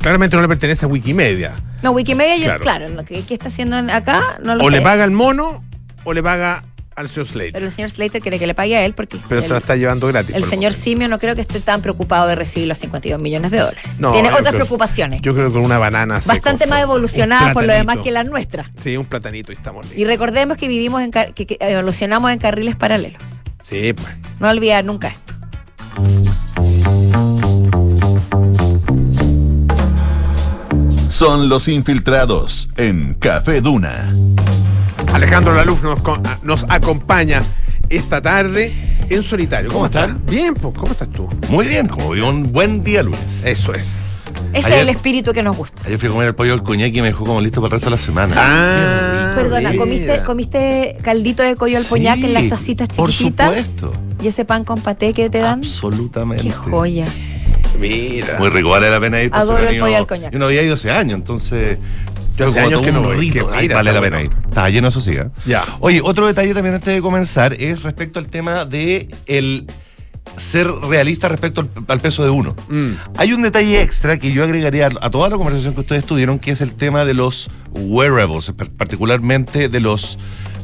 claramente no le pertenece a Wikimedia. No, Wikimedia, yo, Claro. claro, lo que, que está haciendo acá no lo O sé. le paga al mono o le paga al señor Slade. Pero el señor Slater quiere que le pague a él porque Pero el, se la está llevando gratis. el señor Simio no creo que esté tan preocupado de recibir los 52 millones de dólares. No, Tiene otras creo- preocupaciones. Yo creo que con una banana. bastante más evolucionadas Un por lo demás que las nuestras. Sí, un platanito y estamos listos. Y recordemos que vivimos en car- que, que evolucionamos en carriles paralelos. Sí, pues. No olvidar nunca esto. Son los infiltrados en Café Duna. Alejandro Laluz nos, co- nos acompaña esta tarde en solitario. ¿Cómo están? Bien, pues, ¿cómo estás tú? Muy bien, como vi un buen día lunes. Eso es. Ese Ayer- es el espíritu que nos gusta. Ayer fui a comer el pollo al coñac y me dejó como listo para el resto de la semana. Ah, Perdona. ¿comiste, ¿comiste caldito de collo al poñac en las tacitas Por chiquititas? supuesto. ¿Y ese pan con paté que te dan? Absolutamente. Qué joya. Mira. Muy rico, vale la pena ir. Adoro el pollo al coñac. Yo no había ido hace años, entonces. Yo hace años que no voy, que Ay, mira, vale la pena ir. Está lleno, eso sí. ¿eh? Ya. Oye, otro detalle también antes de comenzar es respecto al tema de el ser realista respecto al, al peso de uno. Mm. Hay un detalle extra que yo agregaría a, toda la conversación que ustedes tuvieron, que es el tema de los wearables, par- particularmente de los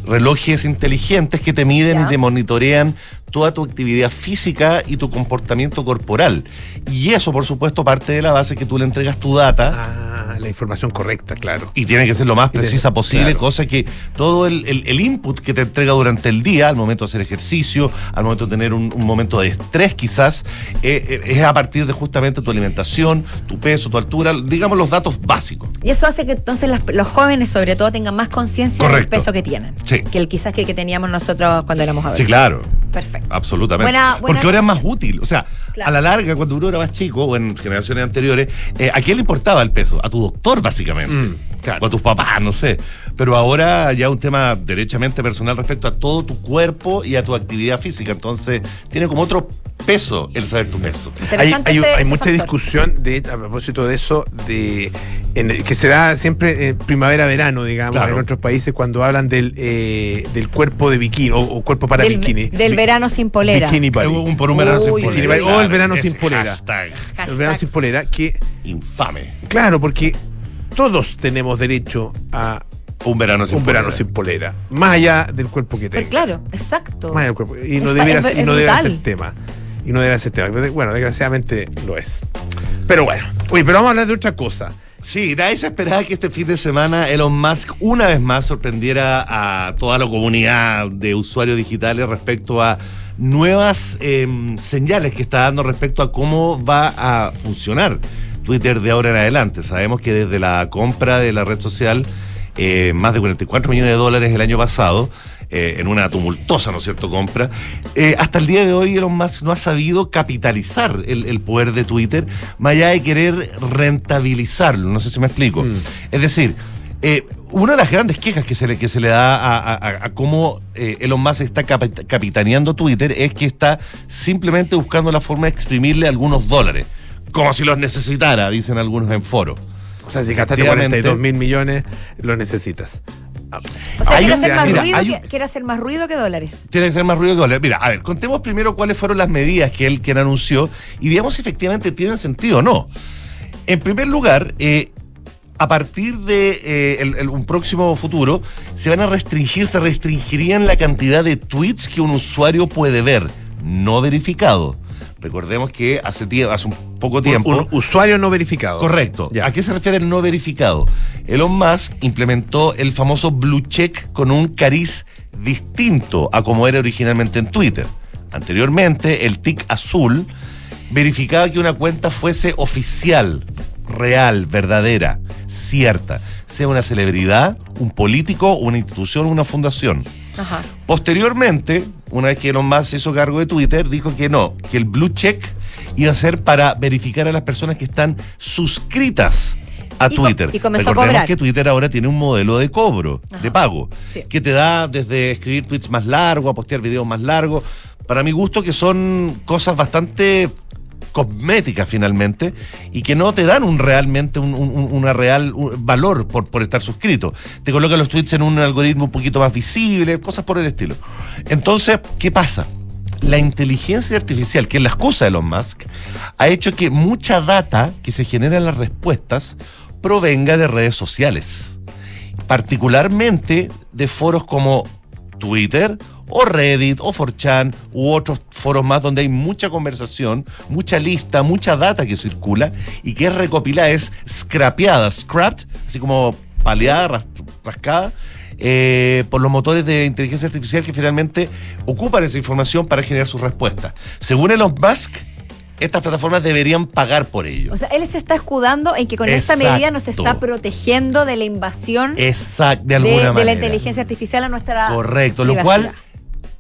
relojes inteligentes que te miden y te monitorean toda tu actividad física y tu comportamiento corporal. Y eso, por supuesto, parte de la base que tú le entregas tu data. Ah, la información correcta, claro. Y tiene que ser lo más precisa posible, claro. cosa que todo el, el- el input que te entrega durante el día, al momento de hacer ejercicio, al momento de tener un, un momento de estrés quizás, eh, eh, es a partir de justamente tu alimentación, tu peso, tu altura, digamos los datos básicos. Y eso hace que entonces las- los jóvenes, sobre todo, tengan más conciencia del peso que tienen. Sí. Que el quizás que, que teníamos nosotros cuando éramos Sí, adolescentes. claro. Perfecto. Absolutamente. Buena- buena Porque ahora es más útil. O sea, Claro. a la larga, cuando uno era más chico, o en generaciones anteriores, eh, ¿a quién le importaba el peso? A tu doctor, básicamente. Mm, claro. O a tus papás, no sé. Pero ahora ya un tema derechamente personal respecto a todo tu cuerpo y a tu actividad física. Entonces, tiene como otro peso el saber tu peso. Hay, hay- ese- hay ese mucha factor. discusión de, a propósito de eso, de en el- que se da siempre en primavera-verano, digamos, Claro. en otros países, cuando hablan del, eh, del cuerpo de bikini o, o cuerpo para del, bikini. del verano sin polera. Bikini party. Un por un verano sin polera. O el verano sin polera. hashtag. El verano sin polera, que, Infame. claro, porque todos tenemos derecho a Un verano sin un verano polera. sin polera, más allá del cuerpo que Pero tenga. claro, exacto. Más allá del cuerpo. Y no Es debería, ser tema. Y no debe ser tema. Bueno, desgraciadamente lo es. Pero bueno. Oye, pero vamos a hablar de otra cosa. Sí, nadie se esperaba que este fin de semana Elon Musk una vez más sorprendiera a toda la comunidad de usuarios digitales respecto a nuevas eh, señales que está dando respecto a cómo va a funcionar Twitter de ahora en adelante. Sabemos que desde la compra de la red social, eh, más de 44 millones de dólares el año pasado, eh, en una tumultuosa, ¿no es cierto?, compra. Eh, hasta el día de hoy Elon Musk no ha sabido capitalizar el, el poder de Twitter, más allá de querer rentabilizarlo, no sé si me explico. Es decir, eh, una de las grandes quejas que se le, que se le da a, a- cómo eh, Elon Musk está capi- capitaneando Twitter es que está simplemente buscando la forma de exprimirle algunos dólares, como si los necesitara, dicen algunos en foro. O sea, si gastaste Efectivamente. 42 mil millones, lo necesitas. O sea, quiere un- hacer, más mira, ruido que, quiere hacer más ruido que dólares. Tiene que ser más ruido que dólares. Mira, a ver, contemos primero cuáles fueron las medidas que él, que él anunció y veamos si efectivamente tienen sentido o no. En primer lugar, eh, a partir de eh, el- el- un próximo futuro, se van a restringir, se restringirían la cantidad de tweets que un usuario puede ver, no verificado. Recordemos que hace, tie- hace un poco tiempo. Un usuario no verificado. Correcto. ¿A qué se refiere el no verificado? Elon Musk implementó el famoso blue check con un cariz distinto a como era originalmente en Twitter. Anteriormente, el tic azul verificaba que una cuenta fuese oficial, real, verdadera, cierta, sea una celebridad, un político, una institución, una fundación. Ajá. Posteriormente, una vez que Elon Musk se hizo cargo de Twitter, dijo que no, que el blue check iba a ser para verificar a las personas que están suscritas a Y Twitter. y comenzó a Recordemos cobrar. que Twitter ahora tiene un modelo de cobro, de pago, Sí. que te da desde escribir tweets más largos, a postear videos más largos, para mi gusto que son cosas bastante cosméticas finalmente y que no te dan un realmente un, un- un- una real un valor por, por estar suscrito. Te colocan los tweets en un algoritmo un poquito más visible, cosas por el estilo. Entonces, ¿qué pasa? La inteligencia artificial, que es la excusa de Elon Musk, ha hecho que mucha data que se genera en las respuestas provenga de redes sociales, particularmente de foros como Twitter o Reddit o 4chan u otros foros más donde hay mucha conversación, mucha lista, mucha data que circula y que es recopilada, es scrapeada, scrapped, así como paleada, ras- rascada, eh, por los motores de inteligencia artificial que finalmente ocupan esa información para generar sus respuestas. Según Elon Musk, estas plataformas deberían pagar por ello. O sea, él se está escudando en que con esta medida nos está protegiendo de la invasión Exacto, de de, alguna de la inteligencia artificial a nuestra Correcto, lo cual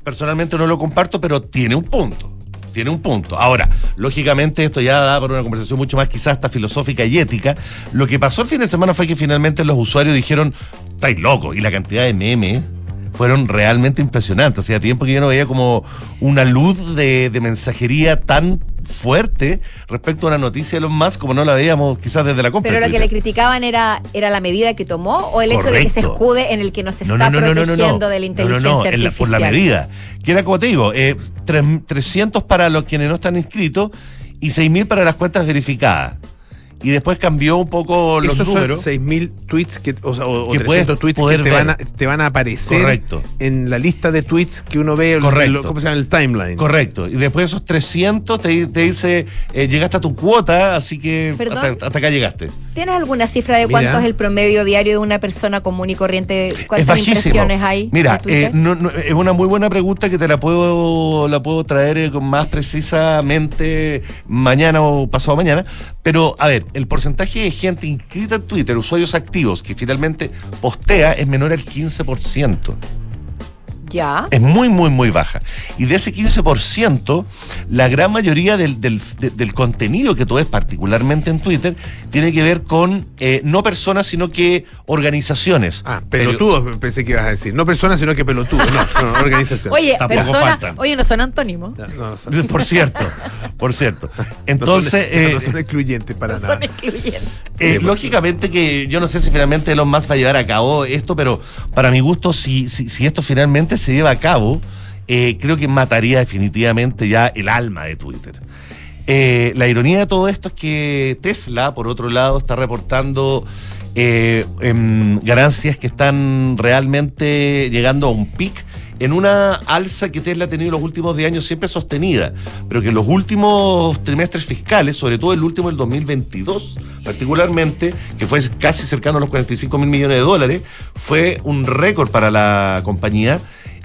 personalmente no lo comparto, pero tiene un punto. Tiene un punto. Ahora, lógicamente esto ya da para una conversación mucho más quizás hasta filosófica y ética. Lo que pasó el fin de semana fue que finalmente los usuarios dijeron, estáis locos, y la cantidad de memes fueron realmente impresionantes. Hacía tiempo que yo no veía como una luz de, de mensajería tan fuerte respecto a una noticia de los más como no la veíamos quizás desde la compra. Pero lo que le criticaban era, era la medida que tomó o el hecho de que se escude en el que nos está No, no, no, no, no, no, protegiendo no. de la inteligencia la- artificial. por la medida. Que era como te digo, eh, tres- 300 para los quienes no están inscritos y 6.000 para las cuentas verificadas. Y después cambió un poco los Esos números. son 6.000 tweets que, o, sea, o- Que 300 puedes tweets que te van, a, te van a aparecer Correcto. en la lista de tweets que uno ve, el- Correcto. el- ¿cómo se llama? El timeline. Correcto. Y después de esos 300 te, te dice, eh, llegaste a tu cuota, así que hasta, hasta acá llegaste. ¿Tienes alguna cifra de Mira. cuánto es el promedio diario de una persona común y corriente? Es ¿Cuántas bajísimo. impresiones hay? Mira, eh, no- no, es una muy buena pregunta que te la puedo, la puedo traer eh, con más precisamente mañana o pasado mañana. Pero, a ver, el porcentaje de gente inscrita en Twitter, usuarios activos, que finalmente postea, es menor al 15%. Ya. Es muy, muy, muy baja. Y de ese 15%, la gran mayoría del, del- de- del contenido que tú ves, particularmente en Twitter, tiene que ver con eh, no personas, sino que organizaciones. Ah, pelotudos pensé que ibas a decir. No personas, sino que pelotudos. No, no, organización. Oye, Tampoco persona, faltan. oye, no son antónimos. (laughs) Por cierto, por cierto. Entonces, no son, eh, no son excluyentes para No nada. son excluyentes. eh, lógicamente que yo no sé si finalmente Elon Musk va a llevar a cabo esto, pero para mi gusto, si, si, si esto finalmente se lleva a cabo, eh, creo que mataría definitivamente ya el alma de Twitter. Eh, la ironía de todo esto es que Tesla, por otro lado, está reportando eh, em, ganancias que están realmente llegando a un pic en una alza que Tesla ha tenido en los últimos 10 años siempre sostenida, pero que en los últimos trimestres fiscales, sobre todo el último del 2022 particularmente, que fue casi cercano a los 45 mil millones de dólares, fue un récord para la compañía.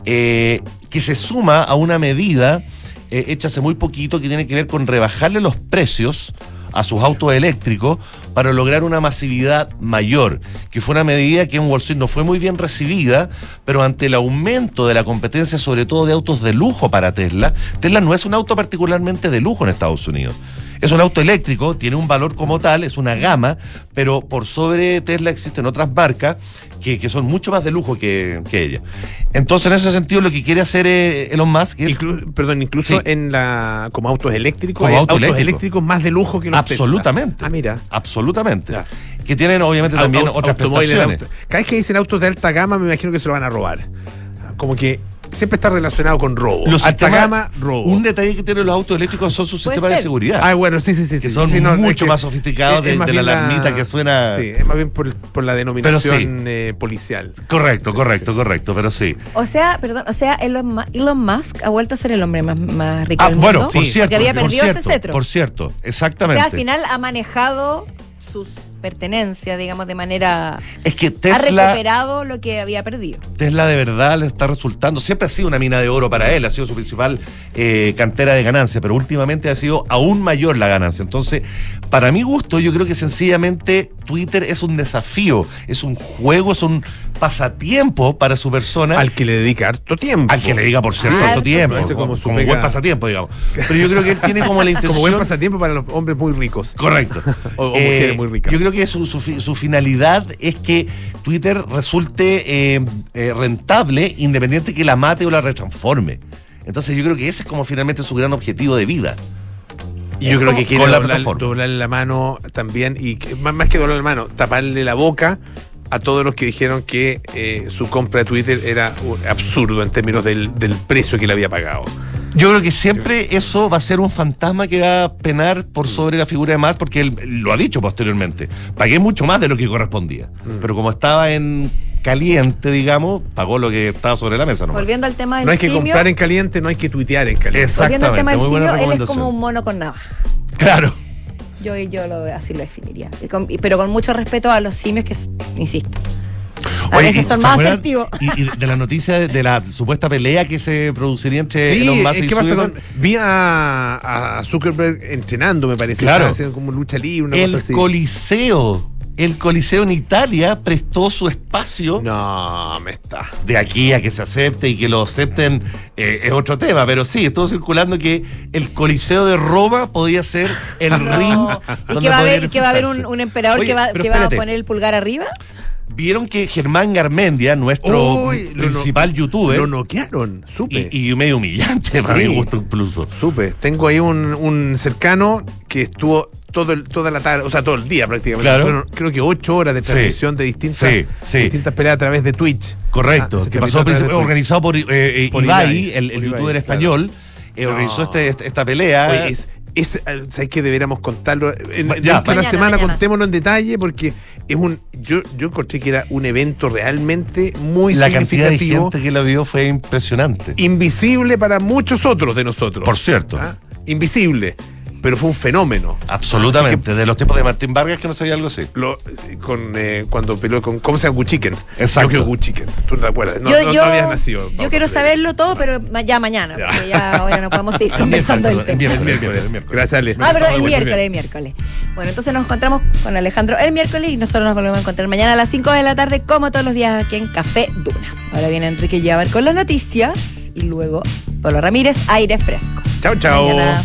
Eh, que se suma a una medida eh, hecha hace muy poquito que tiene que ver con rebajarle los precios a sus autos eléctricos para lograr una masividad mayor, que fue una medida que en Wall Street no fue muy bien recibida, pero ante el aumento de la competencia, sobre todo de autos de lujo para Tesla, Tesla no es un auto particularmente de lujo en Estados Unidos. Es un auto eléctrico, tiene un valor como tal, es una gama, pero por sobre Tesla existen otras marcas que, que son mucho más de lujo que, que ella. Entonces, en ese sentido, lo que quiere hacer eh, Elon Musk es... Inclu- perdón, incluso Sí. en la como autos eléctricos, Como auto autos eléctrico. eléctricos más de lujo que los Tesla. Absolutamente. Ah, mira. Absolutamente. Que tienen obviamente también otras prestaciones. Cada vez que dicen autos de alta gama, me imagino que se lo van a robar. Como que siempre está relacionado con robo. Los alta sistemas- gama, robo. Un detalle que tienen los autos eléctricos son sus sistemas de seguridad. Ah, bueno, sí, sí, sí. que sí, son sí, no, es mucho que más sofisticados es- de, es más de la alarmita que suena. Sí, es más bien por, por la denominación eh, policial. Correcto, correcto, correcto, pero sí. O sea, perdón, o sea, Elon, Elon Musk ha vuelto a ser el hombre más, más rico Ah, del bueno, mundo. por cierto, porque había por perdido cierto, ese cetro. Por cierto, o exactamente. sea, al final ha manejado sus pertenencias, digamos, de manera... es que Ha Tesla, recuperado lo que había perdido. Tesla de verdad le está resultando. Siempre ha sido una mina de oro para él, ha sido su principal eh, cantera de ganancia, pero últimamente ha sido aún mayor la ganancia. Entonces, para mi gusto, yo creo que sencillamente Twitter es un desafío, es un juego, es un pasatiempo para su persona. Al que le dedica harto tiempo. Al que le diga, por cierto, Harto tiempo. Como, buen pasatiempo, digamos. (laughs) Pero yo creo que él tiene como la intención. Como buen pasatiempo para los hombres muy ricos. Correcto. (laughs) O- o Eh, mujeres muy ricas. Yo creo que su, su fi- su finalidad es que Twitter resulte eh, eh, rentable independiente que la mate o la retransforme. Entonces yo creo que ese es como finalmente su gran objetivo de vida. Y yo creo que quiere Con la doblar- doblarle la mano también, y que- más, más que doblarle la mano, taparle la boca a todos los que dijeron que eh, su compra de Twitter era uh, absurdo en términos del, del precio que le había pagado. Yo creo que siempre eso va a ser un fantasma que va a penar por sobre la figura de más, porque él lo ha dicho posteriormente. Pagué mucho más de lo que correspondía. Mm. Pero como estaba en caliente, digamos, pagó lo que estaba sobre la mesa. nomás. Volviendo al tema del No hay que simio, comprar en caliente, no hay que tuitear en caliente. volviendo al tema del muy buena simio, él es recomendación. como un mono con navaja. Claro. Yo, yo lo, así lo definiría. Y con- y- pero con mucho respeto a los simios que, insisto, a Oye, veces ¿y son más asertivos. Y, y de la noticia de, de la supuesta pelea que se produciría entre Sí, Elon Musk es y que pasa con, vi a, a Zuckerberg entrenando, me parece. Claro. Haciendo como lucha libre, una el cosa así. Coliseo. El Coliseo en Italia prestó su espacio. No, me está. De aquí a que se acepte y que lo acepten eh, es otro tema, pero sí, estuvo circulando que el Coliseo de Roma podía ser el (laughs) No. ring. ¿Y donde que va a haber, que va a haber un, emperador Oye, que, va, que va a poner el pulgar arriba? Vieron que Germán Garmendia, nuestro Uy, lo no- principal youtuber, Lo noquearon, supe. y, y medio humillante para Sí. mi gusto incluso. Supe. Tengo ahí un, un cercano que estuvo todo el, toda la tarde, o sea, todo el día prácticamente. Claro. Fueron, creo que ocho horas de Sí. transmisión de distintas, Sí, sí. distintas peleas a través de Twitch. Correcto, Ah, se que transmitió pasó a través de princip- Twitch. organizado por, eh, eh, Por Ibai, Ibai, el, el por Ibai, youtuber claro. español, eh, No. organizó este- este- esta pelea. Oye, es, es, ¿sabes qué? Deberíamos contarlo. En, ya, de la semana mañana. contémoslo en detalle porque es un. Yo, yo encontré que era un evento realmente muy la cantidad de significativo, gente que la vio fue impresionante. invisible para muchos otros de nosotros. Por cierto. ¿Ah? Invisible, pero fue un fenómeno. Absolutamente. De los tiempos de Martín Vargas que no sabía algo así. Lo, con, eh, cuando peleó con. ¿Cómo se llama? Guchiken. Exacto. Yo creo Guchiken. Tú no te acuerdas. No, yo, no, yo, no habías nacido. yo quiero saberlo todo, pero ya mañana, Ya. porque ya ahora no podemos seguir (laughs) conversando El tema. miércoles, El miércoles. el miércoles. Gracias, Ale. Ah, perdón, el miércoles, el miércoles. Bueno, entonces nos encontramos con Alejandro el miércoles y nosotros nos volvemos a encontrar mañana a las 5 de la tarde, como todos los días aquí en Café Duna. Ahora viene Enrique Llavar con las noticias y luego Pablo Ramírez, aire fresco. Chao, chao. Mañana.